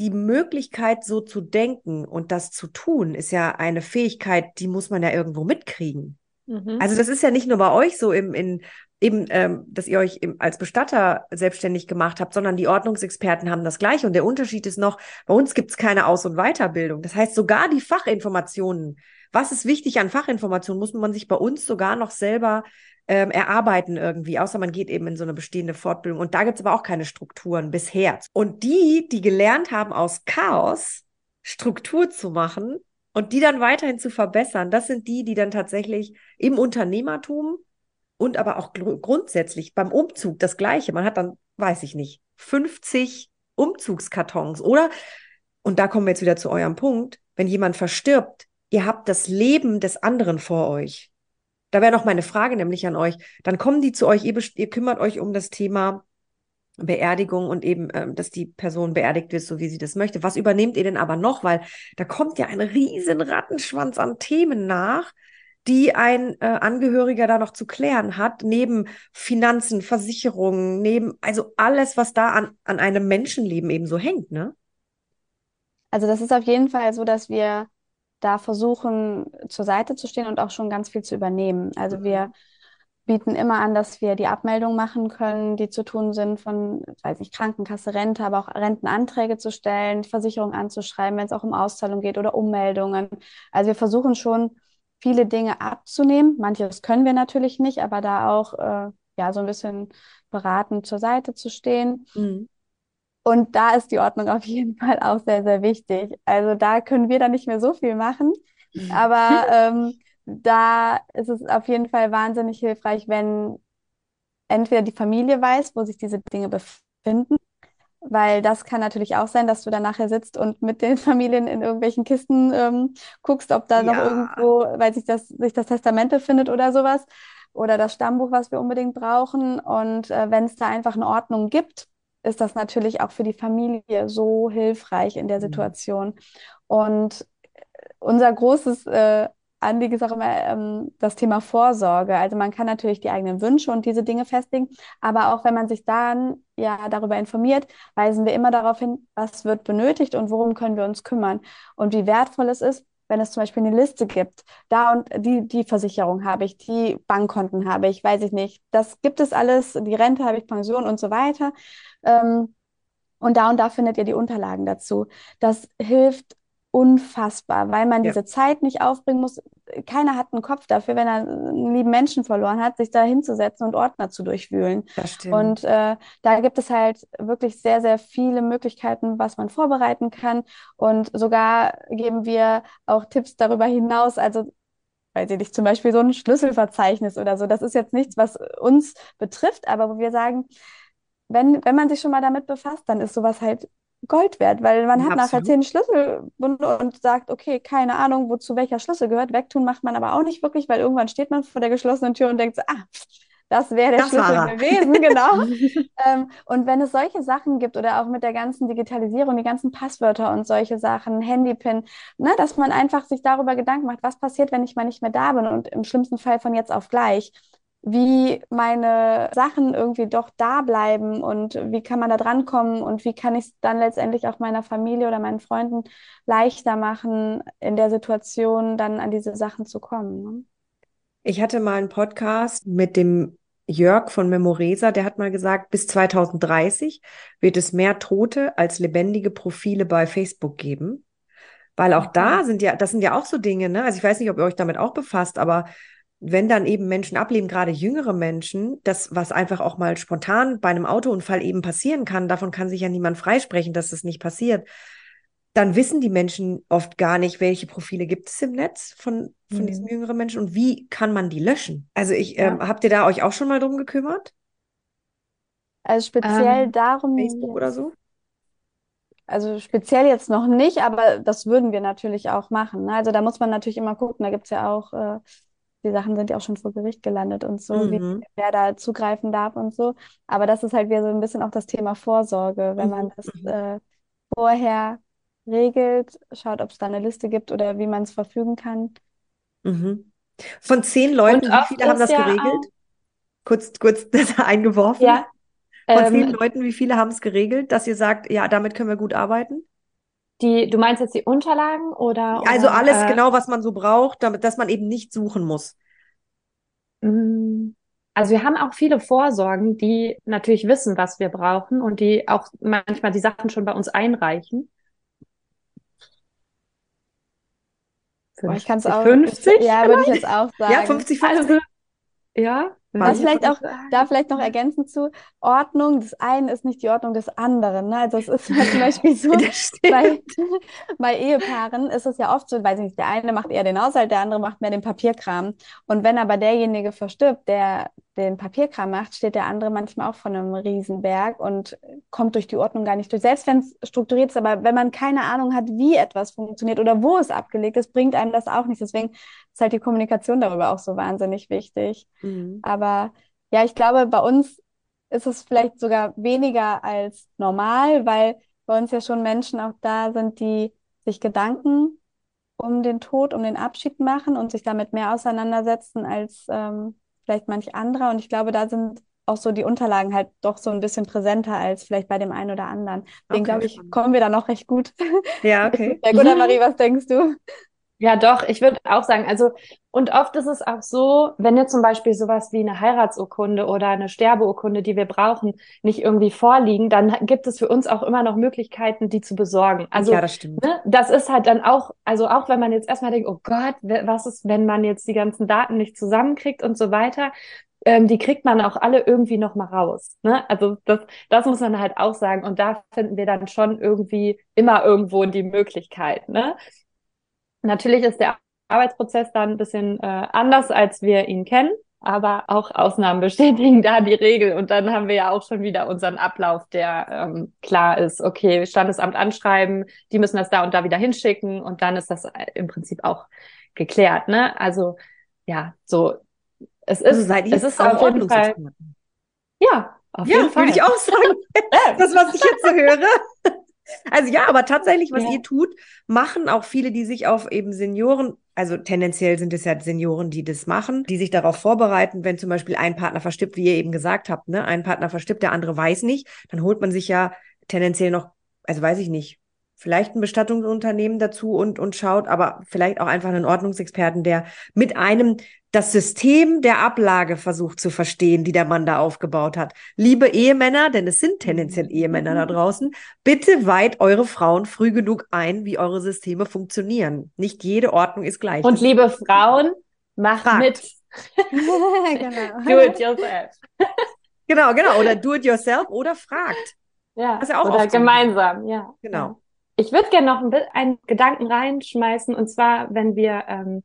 Speaker 1: die Möglichkeit, so zu denken und das zu tun, ist ja eine Fähigkeit, die muss man ja irgendwo mitkriegen. Mhm. Also das ist ja nicht nur bei euch so im, in, eben, ähm, dass ihr euch im, als Bestatter selbstständig gemacht habt, sondern die Ordnungsexperten haben das gleiche. Und der Unterschied ist noch, bei uns gibt es keine Aus- und Weiterbildung. Das heißt, sogar die Fachinformationen, was ist wichtig an Fachinformationen, muss man sich bei uns sogar noch selber ähm, erarbeiten irgendwie, außer man geht eben in so eine bestehende Fortbildung. Und da gibt es aber auch keine Strukturen bisher. Und die, die gelernt haben, aus Chaos Struktur zu machen und die dann weiterhin zu verbessern, das sind die, die dann tatsächlich im Unternehmertum und aber auch gr grundsätzlich beim Umzug das Gleiche. Man hat dann, weiß ich nicht, 50 Umzugskartons oder, und da kommen wir jetzt wieder zu eurem Punkt, wenn jemand verstirbt, ihr habt das Leben des anderen vor euch. Da wäre noch meine Frage nämlich an euch. Dann kommen die zu euch, ihr, ihr kümmert euch um das Thema Beerdigung und eben, ähm, dass die Person beerdigt wird, so wie sie das möchte. Was übernehmt ihr denn aber noch? Weil da kommt ja ein riesen Rattenschwanz an Themen nach, die ein äh, Angehöriger da noch zu klären hat, neben Finanzen, Versicherungen, neben, also alles, was da an, an einem Menschenleben eben so hängt, ne?
Speaker 4: Also das ist auf jeden Fall so, dass wir da versuchen, zur Seite zu stehen und auch schon ganz viel zu übernehmen. Also wir mhm. bieten immer an, dass wir die Abmeldung machen können, die zu tun sind von, weiß nicht, Krankenkasse, Rente, aber auch Rentenanträge zu stellen, Versicherung anzuschreiben, wenn es auch um Auszahlung geht oder Ummeldungen. Also wir versuchen schon, viele Dinge abzunehmen. Manches können wir natürlich nicht, aber da auch äh, ja so ein bisschen beratend zur Seite zu stehen. Mhm. Und da ist die Ordnung auf jeden Fall auch sehr, sehr wichtig. Also da können wir dann nicht mehr so viel machen. Aber ähm, da ist es auf jeden Fall wahnsinnig hilfreich, wenn entweder die Familie weiß, wo sich diese Dinge befinden, weil das kann natürlich auch sein, dass du da nachher sitzt und mit den Familien in irgendwelchen Kisten ähm, guckst, ob da ja. noch irgendwo, weil sich das, sich das Testament befindet oder sowas oder das Stammbuch, was wir unbedingt brauchen. Und äh, wenn es da einfach eine Ordnung gibt, ist das natürlich auch für die Familie so hilfreich in der mhm. Situation. Und unser großes äh, Anliegen ist auch immer ähm, das Thema Vorsorge. Also man kann natürlich die eigenen Wünsche und diese Dinge festlegen, aber auch wenn man sich dann ja darüber informiert, weisen wir immer darauf hin, was wird benötigt und worum können wir uns kümmern und wie wertvoll es ist, wenn es zum Beispiel eine Liste gibt, da und die, die Versicherung habe ich, die Bankkonten habe ich, weiß ich nicht. Das gibt es alles, die Rente habe ich, Pension und so weiter. Ähm, Und da und da findet ihr die Unterlagen dazu. Das hilft unfassbar, weil man ja. diese Zeit nicht aufbringen muss. Keiner hat einen Kopf dafür, wenn er einen lieben Menschen verloren hat, sich da hinzusetzen und Ordner zu durchwühlen. Und äh, da gibt es halt wirklich sehr, sehr viele Möglichkeiten, was man vorbereiten kann. Und sogar geben wir auch Tipps darüber hinaus. Also weil sie nicht zum Beispiel so ein Schlüsselverzeichnis oder so. Das ist jetzt nichts, was uns betrifft, aber wo wir sagen, wenn, wenn man sich schon mal damit befasst, dann ist sowas halt Gold wert, weil man ja, hat nachher zehn Schlüssel und sagt, okay, keine Ahnung, wozu welcher Schlüssel gehört. Wegtun macht man aber auch nicht wirklich, weil irgendwann steht man vor der geschlossenen Tür und denkt so, ah, das wäre der das Schlüssel gewesen, genau. ähm, und wenn es solche Sachen gibt oder auch mit der ganzen Digitalisierung, die ganzen Passwörter und solche Sachen, Handypin, ne, dass man einfach sich darüber Gedanken macht, was passiert, wenn ich mal nicht mehr da bin und im schlimmsten Fall von jetzt auf gleich wie meine Sachen irgendwie doch da bleiben und wie kann man da drankommen und wie kann ich es dann letztendlich auch meiner Familie oder meinen Freunden leichter machen, in der Situation dann an diese Sachen zu kommen. Ne?
Speaker 1: Ich hatte mal einen Podcast mit dem Jörg von Memoresa, der hat mal gesagt, bis 2030 wird es mehr Tote als lebendige Profile bei Facebook geben. Weil auch da sind ja, das sind ja auch so Dinge, ne? Also ich weiß nicht, ob ihr euch damit auch befasst, aber wenn dann eben Menschen ableben, gerade jüngere Menschen, das, was einfach auch mal spontan bei einem Autounfall eben passieren kann, davon kann sich ja niemand freisprechen, dass das nicht passiert, dann wissen die Menschen oft gar nicht, welche Profile gibt es im Netz von, von mhm. diesen jüngeren Menschen und wie kann man die löschen. Also ich, ja. ähm, habt ihr da euch auch schon mal drum gekümmert?
Speaker 4: Also speziell ähm, darum.
Speaker 1: Facebook oder so?
Speaker 4: Also speziell jetzt noch nicht, aber das würden wir natürlich auch machen. Ne? Also da muss man natürlich immer gucken, da gibt es ja auch äh, die Sachen sind ja auch schon vor Gericht gelandet und so, mhm. wie, wer da zugreifen darf und so. Aber das ist halt wieder so ein bisschen auch das Thema Vorsorge, wenn mhm. man das mhm. äh, vorher regelt, schaut, ob es da eine Liste gibt oder wie man es verfügen kann.
Speaker 1: Mhm. Von zehn Leuten, wie viele haben das ja geregelt? Kurz, kurz das eingeworfen. Ja. Von ähm, zehn Leuten, wie viele haben es geregelt, dass ihr sagt, ja, damit können wir gut arbeiten?
Speaker 2: Die, du meinst jetzt die Unterlagen oder?
Speaker 1: Also oder, alles äh, genau, was man so braucht, damit, dass man eben nicht suchen muss.
Speaker 2: Mm, also wir haben auch viele Vorsorgen, die natürlich wissen, was wir brauchen und die auch manchmal die Sachen schon bei uns einreichen.
Speaker 4: ich kann es auch.
Speaker 2: 50?
Speaker 4: Ja, würde ich jetzt auch sagen.
Speaker 1: Ja, 50, 50. Also,
Speaker 2: ja,
Speaker 4: was vielleicht auch, da vielleicht noch ergänzend zu, Ordnung des einen ist nicht die Ordnung des anderen. Ne? Also es ist halt zum Beispiel so, bei, bei Ehepaaren ist es ja oft so, weiß ich nicht, der eine macht eher den Haushalt, der andere macht mehr den Papierkram. Und wenn aber derjenige verstirbt, der den Papierkram macht, steht der andere manchmal auch vor einem Riesenberg und kommt durch die Ordnung gar nicht durch. Selbst wenn es strukturiert ist, aber wenn man keine Ahnung hat, wie etwas funktioniert oder wo es abgelegt ist, bringt einem das auch nicht. Deswegen ist halt die Kommunikation darüber auch so wahnsinnig wichtig. Mhm. Aber ja, ich glaube, bei uns ist es vielleicht sogar weniger als normal, weil bei uns ja schon Menschen auch da sind, die sich Gedanken um den Tod, um den Abschied machen und sich damit mehr auseinandersetzen als ähm, vielleicht manch anderer. Und ich glaube, da sind auch so die Unterlagen halt doch so ein bisschen präsenter als vielleicht bei dem einen oder anderen. Deswegen okay. glaube ich, kommen wir da noch recht gut.
Speaker 1: Ja, okay.
Speaker 4: Sehr gut, Marie, was denkst du?
Speaker 2: Ja, doch, ich würde auch sagen, also, und oft ist es auch so, wenn jetzt zum Beispiel sowas wie eine Heiratsurkunde oder eine Sterbeurkunde, die wir brauchen, nicht irgendwie vorliegen, dann gibt es für uns auch immer noch Möglichkeiten, die zu besorgen. Also,
Speaker 1: ja, das stimmt.
Speaker 2: Ne, das ist halt dann auch, also auch wenn man jetzt erstmal denkt, oh Gott, was ist, wenn man jetzt die ganzen Daten nicht zusammenkriegt und so weiter, ähm, die kriegt man auch alle irgendwie noch mal raus. Ne? Also das, das muss man halt auch sagen. Und da finden wir dann schon irgendwie immer irgendwo die Möglichkeit. Ne? Natürlich ist der Arbeitsprozess dann ein bisschen äh, anders, als wir ihn kennen, aber auch Ausnahmen bestätigen da die Regel. Und dann haben wir ja auch schon wieder unseren Ablauf, der ähm, klar ist, okay, Standesamt anschreiben, die müssen das da und da wieder hinschicken und dann ist das äh, im Prinzip auch geklärt. Ne? Also ja, so es ist, also seid ihr es ist auf jeden Fall. Ja, auf ja, jeden Fall.
Speaker 1: würde ich auch sagen. das, was ich jetzt so höre. Also ja, aber tatsächlich, was ja. ihr tut, machen auch viele, die sich auf eben Senioren, also tendenziell sind es ja Senioren, die das machen, die sich darauf vorbereiten, wenn zum Beispiel ein Partner verstirbt, wie ihr eben gesagt habt, ne, ein Partner verstirbt, der andere weiß nicht, dann holt man sich ja tendenziell noch, also weiß ich nicht, vielleicht ein Bestattungsunternehmen dazu und, und schaut, aber vielleicht auch einfach einen Ordnungsexperten, der mit einem das System der Ablage versucht zu verstehen, die der Mann da aufgebaut hat. Liebe Ehemänner, denn es sind tendenziell Ehemänner da draußen, bitte weiht eure Frauen früh genug ein, wie eure Systeme funktionieren. Nicht jede Ordnung ist gleich.
Speaker 2: Und liebe Frauen, macht Fragt. mit. genau. Do it yourself.
Speaker 1: genau, genau. Oder do it yourself oder fragt.
Speaker 2: Ja, ja auch oder gemeinsam, ja.
Speaker 1: Genau.
Speaker 2: Ich würde gerne noch einen Gedanken reinschmeißen, und zwar, wenn wir ähm,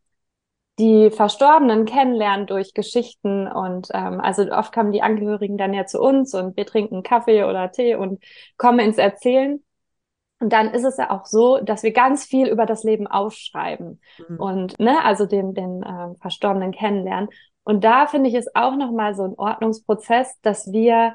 Speaker 2: die Verstorbenen kennenlernen durch Geschichten und ähm, also oft kommen die Angehörigen dann ja zu uns und wir trinken Kaffee oder Tee und kommen ins Erzählen. Und dann ist es ja auch so, dass wir ganz viel über das Leben aufschreiben mhm. und ne, also den den äh, Verstorbenen kennenlernen. Und da finde ich es auch noch mal so ein Ordnungsprozess, dass wir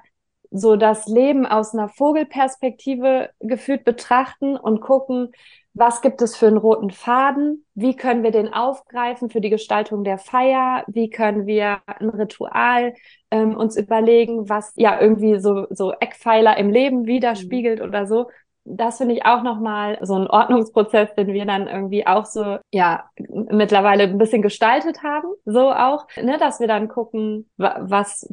Speaker 2: so das Leben aus einer Vogelperspektive gefühlt betrachten und gucken, was gibt es für einen roten Faden? Wie können wir den aufgreifen für die Gestaltung der Feier? Wie können wir ein Ritual ähm, uns überlegen, was ja irgendwie so, so Eckpfeiler im Leben widerspiegelt mhm. oder so? Das finde ich auch nochmal so ein Ordnungsprozess, den wir dann irgendwie auch so, ja, mittlerweile ein bisschen gestaltet haben, so auch, ne, dass wir dann gucken, was,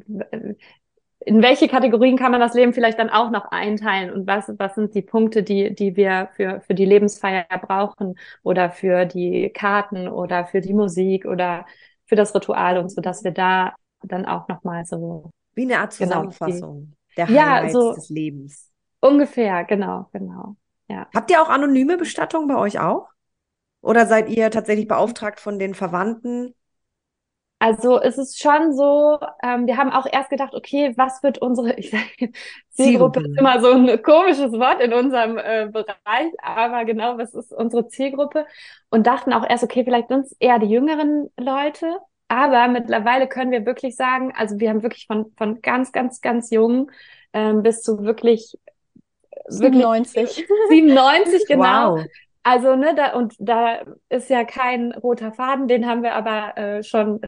Speaker 2: in welche Kategorien kann man das Leben vielleicht dann auch noch einteilen und was, was sind die Punkte, die, die wir für, für die Lebensfeier brauchen oder für die Karten oder für die Musik oder für das Ritual und so, dass wir da dann auch nochmal so.
Speaker 1: Wie eine Art Zusammenfassung
Speaker 2: genau, die, der
Speaker 1: Highlights ja, so des Lebens.
Speaker 2: Ungefähr, genau, genau. Ja.
Speaker 1: Habt ihr auch anonyme Bestattungen bei euch auch? Oder seid ihr tatsächlich beauftragt von den Verwandten,
Speaker 2: also es ist schon so, ähm, wir haben auch erst gedacht, okay, was wird unsere, ich sage, Zielgruppe ist immer so ein komisches Wort in unserem äh, Bereich, aber genau, was ist unsere Zielgruppe? Und dachten auch erst, okay, vielleicht sind es eher die jüngeren Leute, aber mittlerweile können wir wirklich sagen, also wir haben wirklich von, von ganz, ganz, ganz jung ähm, bis zu wirklich
Speaker 4: 97.
Speaker 2: 97, genau. Wow. Also, ne, da, und da ist ja kein roter Faden, den haben wir aber äh, schon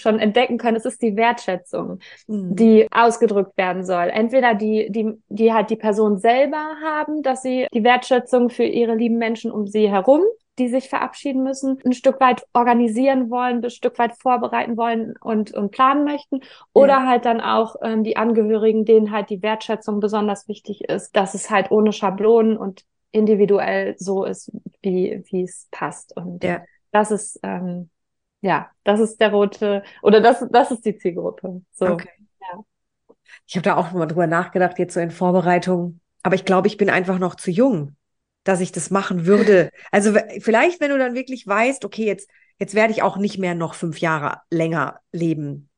Speaker 2: schon entdecken können, es ist die Wertschätzung, mhm. die ausgedrückt werden soll. Entweder die, die, die halt die Person selber haben, dass sie die Wertschätzung für ihre lieben Menschen um sie herum die sich verabschieden müssen, ein Stück weit organisieren wollen, ein Stück weit vorbereiten wollen und, und planen möchten. Oder ja. halt dann auch ähm, die Angehörigen, denen halt die Wertschätzung besonders wichtig ist, dass es halt ohne Schablonen und individuell so ist, wie, wie es passt. Und ja. das ist ähm, ja, das ist der rote, oder das, das ist die Zielgruppe. So. Okay. Ja.
Speaker 1: Ich habe da auch mal drüber nachgedacht, jetzt so in Vorbereitung. Aber ich glaube, ich bin einfach noch zu jung, dass ich das machen würde. Also vielleicht, wenn du dann wirklich weißt, okay, jetzt, jetzt werde ich auch nicht mehr noch fünf Jahre länger leben,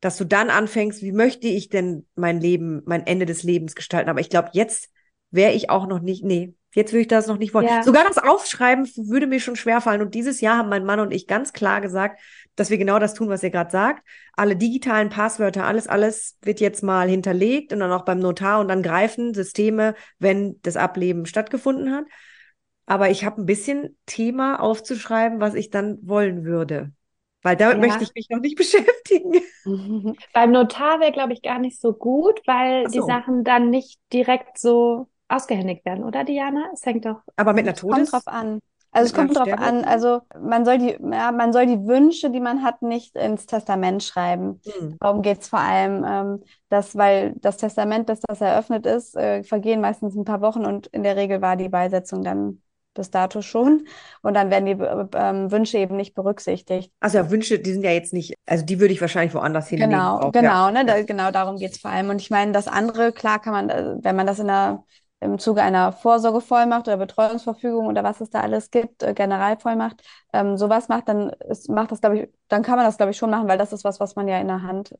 Speaker 1: dass du dann anfängst, wie möchte ich denn mein Leben, mein Ende des Lebens gestalten? Aber ich glaube, jetzt wäre ich auch noch nicht, nee, Jetzt würde ich das noch nicht wollen. Ja. Sogar das Aufschreiben würde mir schon schwerfallen. Und dieses Jahr haben mein Mann und ich ganz klar gesagt, dass wir genau das tun, was ihr gerade sagt. Alle digitalen Passwörter, alles, alles wird jetzt mal hinterlegt und dann auch beim Notar und dann greifen Systeme, wenn das Ableben stattgefunden hat. Aber ich habe ein bisschen Thema aufzuschreiben, was ich dann wollen würde. Weil damit ja. möchte ich mich noch nicht beschäftigen.
Speaker 2: Beim Notar wäre, glaube ich, gar nicht so gut, weil so. die Sachen dann nicht direkt so ausgehändigt werden, oder Diana? Es hängt doch.
Speaker 1: Aber mit einer Todes?
Speaker 4: Kommt drauf an. Also es kommt drauf an, also man soll die, ja, man soll die Wünsche, die man hat, nicht ins Testament schreiben. Hm. Darum geht es vor allem, ähm, dass, weil das Testament, dass das eröffnet ist, äh, vergehen meistens ein paar Wochen und in der Regel war die Beisetzung dann bis dato schon. Und dann werden die ähm, Wünsche eben nicht berücksichtigt.
Speaker 1: Also ja, Wünsche, die sind ja jetzt nicht, also die würde ich wahrscheinlich woanders hinlegen.
Speaker 4: Genau, auch, genau, ja. ne, da, genau darum geht's vor allem. Und ich meine, das andere, klar kann man, äh, wenn man das in einer im Zuge einer Vorsorgevollmacht oder Betreuungsverfügung oder was es da alles gibt, äh, Generalvollmacht, ähm, sowas macht, dann ist, macht das, glaube ich, dann kann man das, glaube ich, schon machen, weil das ist was, was man ja in der Hand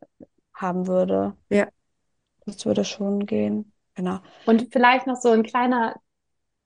Speaker 4: haben würde.
Speaker 1: Ja.
Speaker 4: Das würde schon gehen. Genau.
Speaker 2: Und vielleicht noch so ein kleiner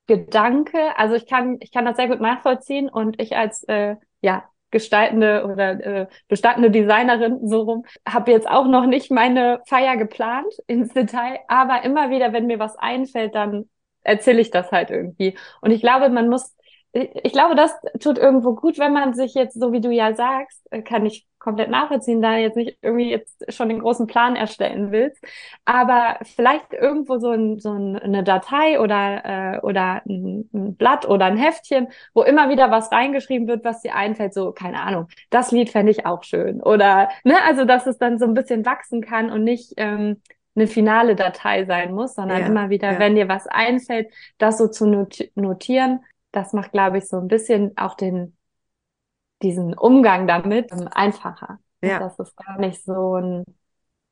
Speaker 2: Gedanke. Also ich kann, ich kann das sehr gut nachvollziehen und ich als äh, ja, gestaltende oder äh, bestandene Designerin so rum, habe jetzt auch noch nicht meine Feier geplant ins Detail, aber immer wieder, wenn mir was einfällt, dann erzähle ich das halt irgendwie. Und ich glaube, man muss ich glaube, das tut irgendwo gut, wenn man sich jetzt, so wie du ja sagst, äh, kann ich komplett nachvollziehen, da jetzt nicht irgendwie jetzt schon den großen Plan erstellen willst, aber vielleicht irgendwo so, ein, so eine Datei oder, äh, oder ein, ein Blatt oder ein Heftchen, wo immer wieder was reingeschrieben wird, was dir einfällt, so, keine Ahnung, das Lied fände ich auch schön. Oder, ne, also dass es dann so ein bisschen wachsen kann und nicht ähm, eine finale Datei sein muss, sondern ja, immer wieder, ja. wenn dir was einfällt, das so zu notieren das macht, glaube ich, so ein bisschen auch den, diesen Umgang damit einfacher. Ja. Dass es gar nicht so ein,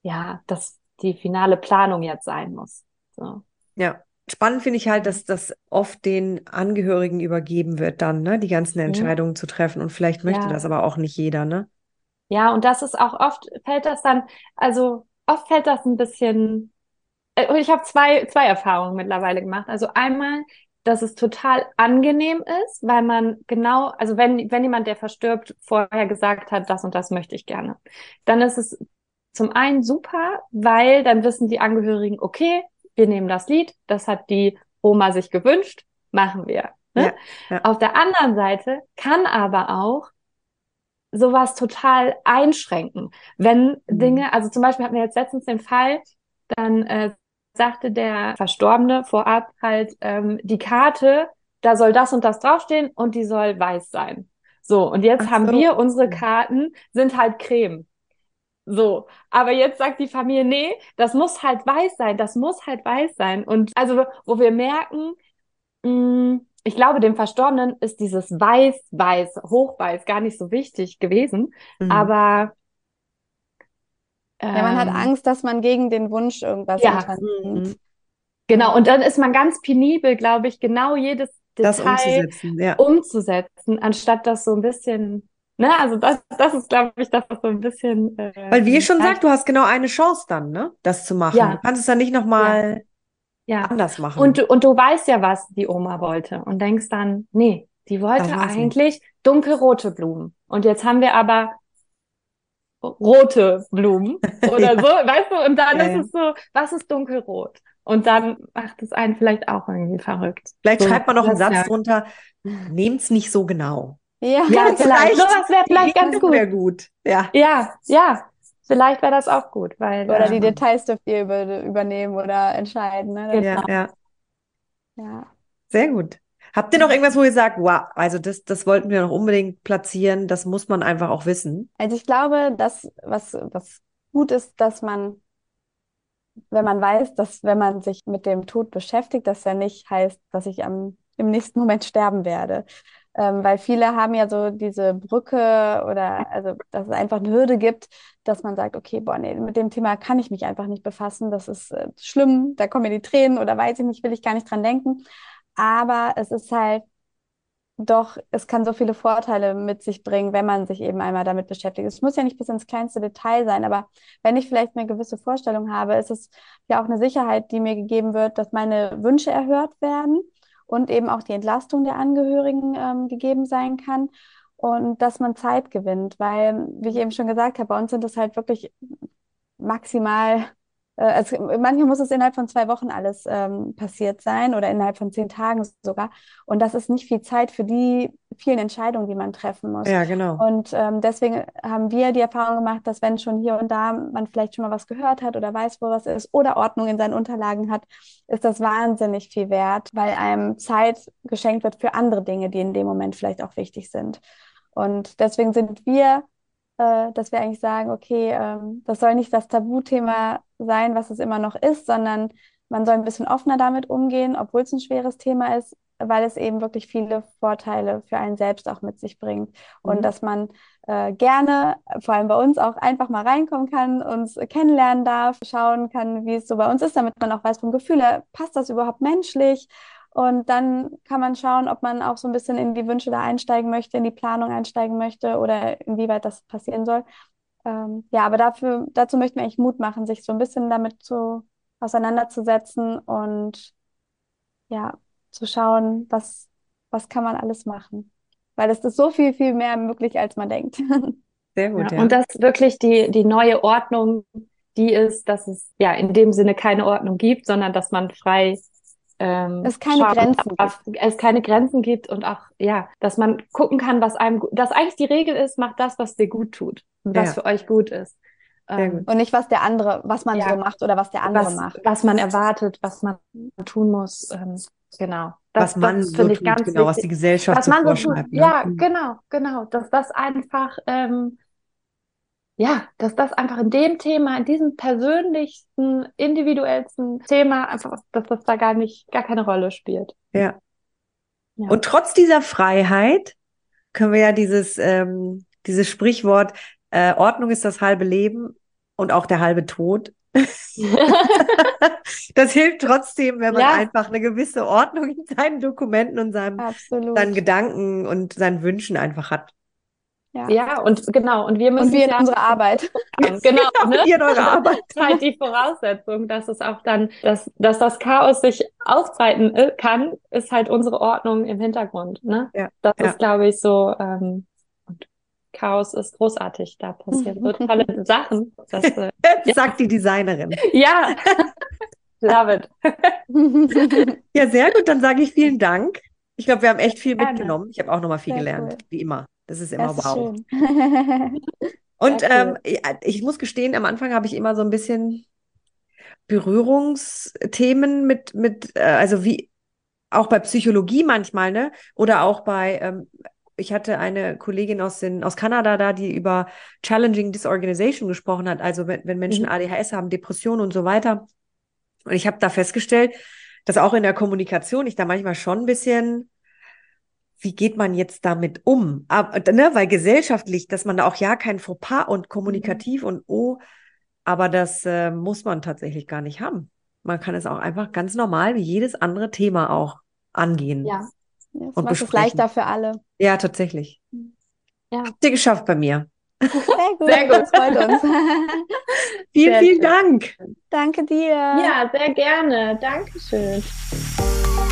Speaker 2: ja, dass die finale Planung jetzt sein muss. So.
Speaker 1: Ja. Spannend finde ich halt, dass das oft den Angehörigen übergeben wird, dann, ne, die ganzen mhm. Entscheidungen mhm. zu treffen. Und vielleicht möchte ja. das aber auch nicht jeder, ne?
Speaker 2: Ja, und das ist auch oft, fällt das dann, also oft fällt das ein bisschen, äh, und ich habe zwei, zwei Erfahrungen mittlerweile gemacht. Also einmal dass es total angenehm ist, weil man genau, also wenn, wenn jemand, der verstirbt, vorher gesagt hat, das und das möchte ich gerne, dann ist es zum einen super, weil dann wissen die Angehörigen, okay, wir nehmen das Lied, das hat die Oma sich gewünscht, machen wir. Ne? Ja, ja. Auf der anderen Seite kann aber auch sowas total einschränken, wenn mhm. Dinge, also zum Beispiel hatten wir jetzt letztens den Fall, dann äh, sagte der Verstorbene vorab halt, ähm, die Karte, da soll das und das draufstehen und die soll weiß sein. So, und jetzt Ach haben so. wir, unsere Karten sind halt Creme. So, aber jetzt sagt die Familie, nee, das muss halt weiß sein, das muss halt weiß sein. Und also, wo wir merken, mh, mm, ich glaube, dem Verstorbenen ist dieses Weiß, Weiß, Hochweiß gar nicht so wichtig gewesen. Mhm. Aber
Speaker 4: ja, man hat ähm. Angst, dass man gegen den Wunsch irgendwas ja. unternimmt. Mhm.
Speaker 2: Genau, und dann ist man ganz penibel, glaube ich, genau jedes Detail umzusetzen, ja. umzusetzen, anstatt das so ein bisschen, ne, also das, das ist, glaube ich, das so ein bisschen.
Speaker 1: Äh, Weil wie ihr schon sagt, du hast genau eine Chance dann, ne, das zu machen. Ja. Du kannst es dann nicht nochmal ja. ja. anders machen.
Speaker 2: Und, und du weißt ja, was die Oma wollte und denkst dann, nee, die wollte eigentlich dunkelrote Blumen. Und jetzt haben wir aber rote Blumen oder ja. so, weißt du? Und dann ja, ist es so, was ist dunkelrot? Und dann macht es einen vielleicht auch irgendwie verrückt.
Speaker 1: Vielleicht so, schreibt man noch einen Satz ja. drunter, nehmt's nicht so genau.
Speaker 2: Ja, ja vielleicht. Sowas wäre vielleicht ganz gut.
Speaker 1: Gut. Ja.
Speaker 2: Ja, ja. Vielleicht wäre das auch gut, weil.
Speaker 4: Oder die Details dürft ihr über, übernehmen oder entscheiden. Ne?
Speaker 1: Ja, ja. Ja. Sehr gut. Habt ihr noch irgendwas, wo ihr sagt, wow, also das, das wollten wir noch unbedingt platzieren, das muss man einfach auch wissen?
Speaker 4: Also ich glaube, dass was, was gut ist, dass man, wenn man weiß, dass wenn man sich mit dem Tod beschäftigt, dass ja nicht heißt, dass ich am, im nächsten Moment sterben werde. Ähm, weil viele haben ja so diese Brücke oder also, dass es einfach eine Hürde gibt, dass man sagt, okay, boah, nee, mit dem Thema kann ich mich einfach nicht befassen, das ist äh, schlimm, da kommen mir die Tränen oder weiß ich nicht, will ich gar nicht dran denken aber es ist halt doch, es kann so viele Vorteile mit sich bringen, wenn man sich eben einmal damit beschäftigt. Es muss ja nicht bis ins kleinste Detail sein, aber wenn ich vielleicht eine gewisse Vorstellung habe, ist es ja auch eine Sicherheit, die mir gegeben wird, dass meine Wünsche erhört werden und eben auch die Entlastung der Angehörigen ähm, gegeben sein kann und dass man Zeit gewinnt, weil, wie ich eben schon gesagt habe, bei uns sind es halt wirklich maximal also manchmal muss es innerhalb von zwei Wochen alles ähm, passiert sein oder innerhalb von zehn Tagen sogar. Und das ist nicht viel Zeit für die vielen Entscheidungen, die man treffen muss.
Speaker 1: Ja, genau.
Speaker 4: Und ähm, deswegen haben wir die Erfahrung gemacht, dass wenn schon hier und da man vielleicht schon mal was gehört hat oder weiß, wo was ist oder Ordnung in seinen Unterlagen hat, ist das wahnsinnig viel wert, weil einem Zeit geschenkt wird für andere Dinge, die in dem Moment vielleicht auch wichtig sind. Und deswegen sind wir äh, dass wir eigentlich sagen, okay, ähm, das soll nicht das Tabuthema sein, was es immer noch ist, sondern man soll ein bisschen offener damit umgehen, obwohl es ein schweres Thema ist, weil es eben wirklich viele Vorteile für einen selbst auch mit sich bringt. Mhm. Und dass man äh, gerne, vor allem bei uns, auch einfach mal reinkommen kann, uns kennenlernen darf, schauen kann, wie es so bei uns ist, damit man auch weiß vom Gefühl her, passt das überhaupt menschlich? Und dann kann man schauen, ob man auch so ein bisschen in die Wünsche da einsteigen möchte, in die Planung einsteigen möchte oder inwieweit das passieren soll. Ähm, ja, aber dafür, dazu möchten wir eigentlich Mut machen, sich so ein bisschen damit zu, auseinanderzusetzen und ja, zu schauen, was, was kann man alles machen. Weil es ist so viel, viel mehr möglich, als man denkt.
Speaker 2: Sehr gut. Ja, ja. Und das wirklich die, die neue Ordnung, die ist, dass es ja in dem Sinne keine Ordnung gibt, sondern dass man frei ähm,
Speaker 4: es keine schauen, Grenzen
Speaker 2: dass es keine Grenzen gibt und auch ja, dass man gucken kann, was einem, dass eigentlich die Regel ist, macht das, was dir gut tut was für euch gut ist.
Speaker 4: Ähm, und nicht was der andere, was man ja, so macht oder was der andere
Speaker 2: was,
Speaker 4: macht.
Speaker 2: Was man erwartet, was man tun muss. Ähm, genau.
Speaker 1: Das, was man das so ich tut, ganz genau, wichtig. was die Gesellschaft was so man so tut.
Speaker 2: Ne? Ja, mhm. genau, genau. Dass das einfach, ähm, ja, dass das einfach in dem Thema, in diesem persönlichsten, individuellsten Thema einfach, dass das da gar nicht, gar keine Rolle spielt.
Speaker 1: Ja. ja. Und trotz dieser Freiheit können wir ja dieses, ähm, dieses Sprichwort, äh, Ordnung ist das halbe Leben und auch der halbe Tod. das hilft trotzdem, wenn man ja. einfach eine gewisse Ordnung in seinen Dokumenten und seinem, seinen Gedanken und seinen Wünschen einfach hat.
Speaker 2: Ja. ja, und genau, und wir müssen
Speaker 4: und wir in ja unsere Arbeit.
Speaker 2: Genau, ja,
Speaker 1: ne? ihr in eure Arbeit.
Speaker 2: Das ist halt die Voraussetzung, dass es auch dann, dass, dass das Chaos sich ausbreiten äh, kann, ist halt unsere Ordnung im Hintergrund. Ne? Ja. Das ist, glaube ich, so. Ähm, Chaos ist großartig. Da passieren so tolle Sachen.
Speaker 1: Das, äh, sagt die Designerin.
Speaker 2: Ja. Love
Speaker 1: it. ja, sehr gut. Dann sage ich vielen Dank. Ich glaube, wir haben echt viel Gerne. mitgenommen. Ich habe auch nochmal viel sehr gelernt, cool. wie immer. Das ist immer das wow. Und ähm, ich muss gestehen, am Anfang habe ich immer so ein bisschen Berührungsthemen mit, mit, äh, also wie auch bei Psychologie manchmal, ne? Oder auch bei, ähm, ich hatte eine Kollegin aus, den, aus Kanada da, die über Challenging Disorganization gesprochen hat, also wenn, wenn Menschen mhm. ADHS haben, Depressionen und so weiter. Und ich habe da festgestellt, dass auch in der Kommunikation ich da manchmal schon ein bisschen wie geht man jetzt damit um? Aber, ne, weil gesellschaftlich, dass man da auch ja kein Fauxpas und kommunikativ mhm. und oh, aber das äh, muss man tatsächlich gar nicht haben. Man kann es auch einfach ganz normal wie jedes andere Thema auch angehen.
Speaker 4: Ja, das und macht es leichter für alle.
Speaker 1: Ja, tatsächlich. Ja. Habt ihr geschafft bei mir.
Speaker 4: Sehr gut, sehr gut. das freut uns.
Speaker 1: vielen, sehr vielen schön. Dank.
Speaker 4: Danke dir.
Speaker 2: Ja, sehr gerne. Dankeschön.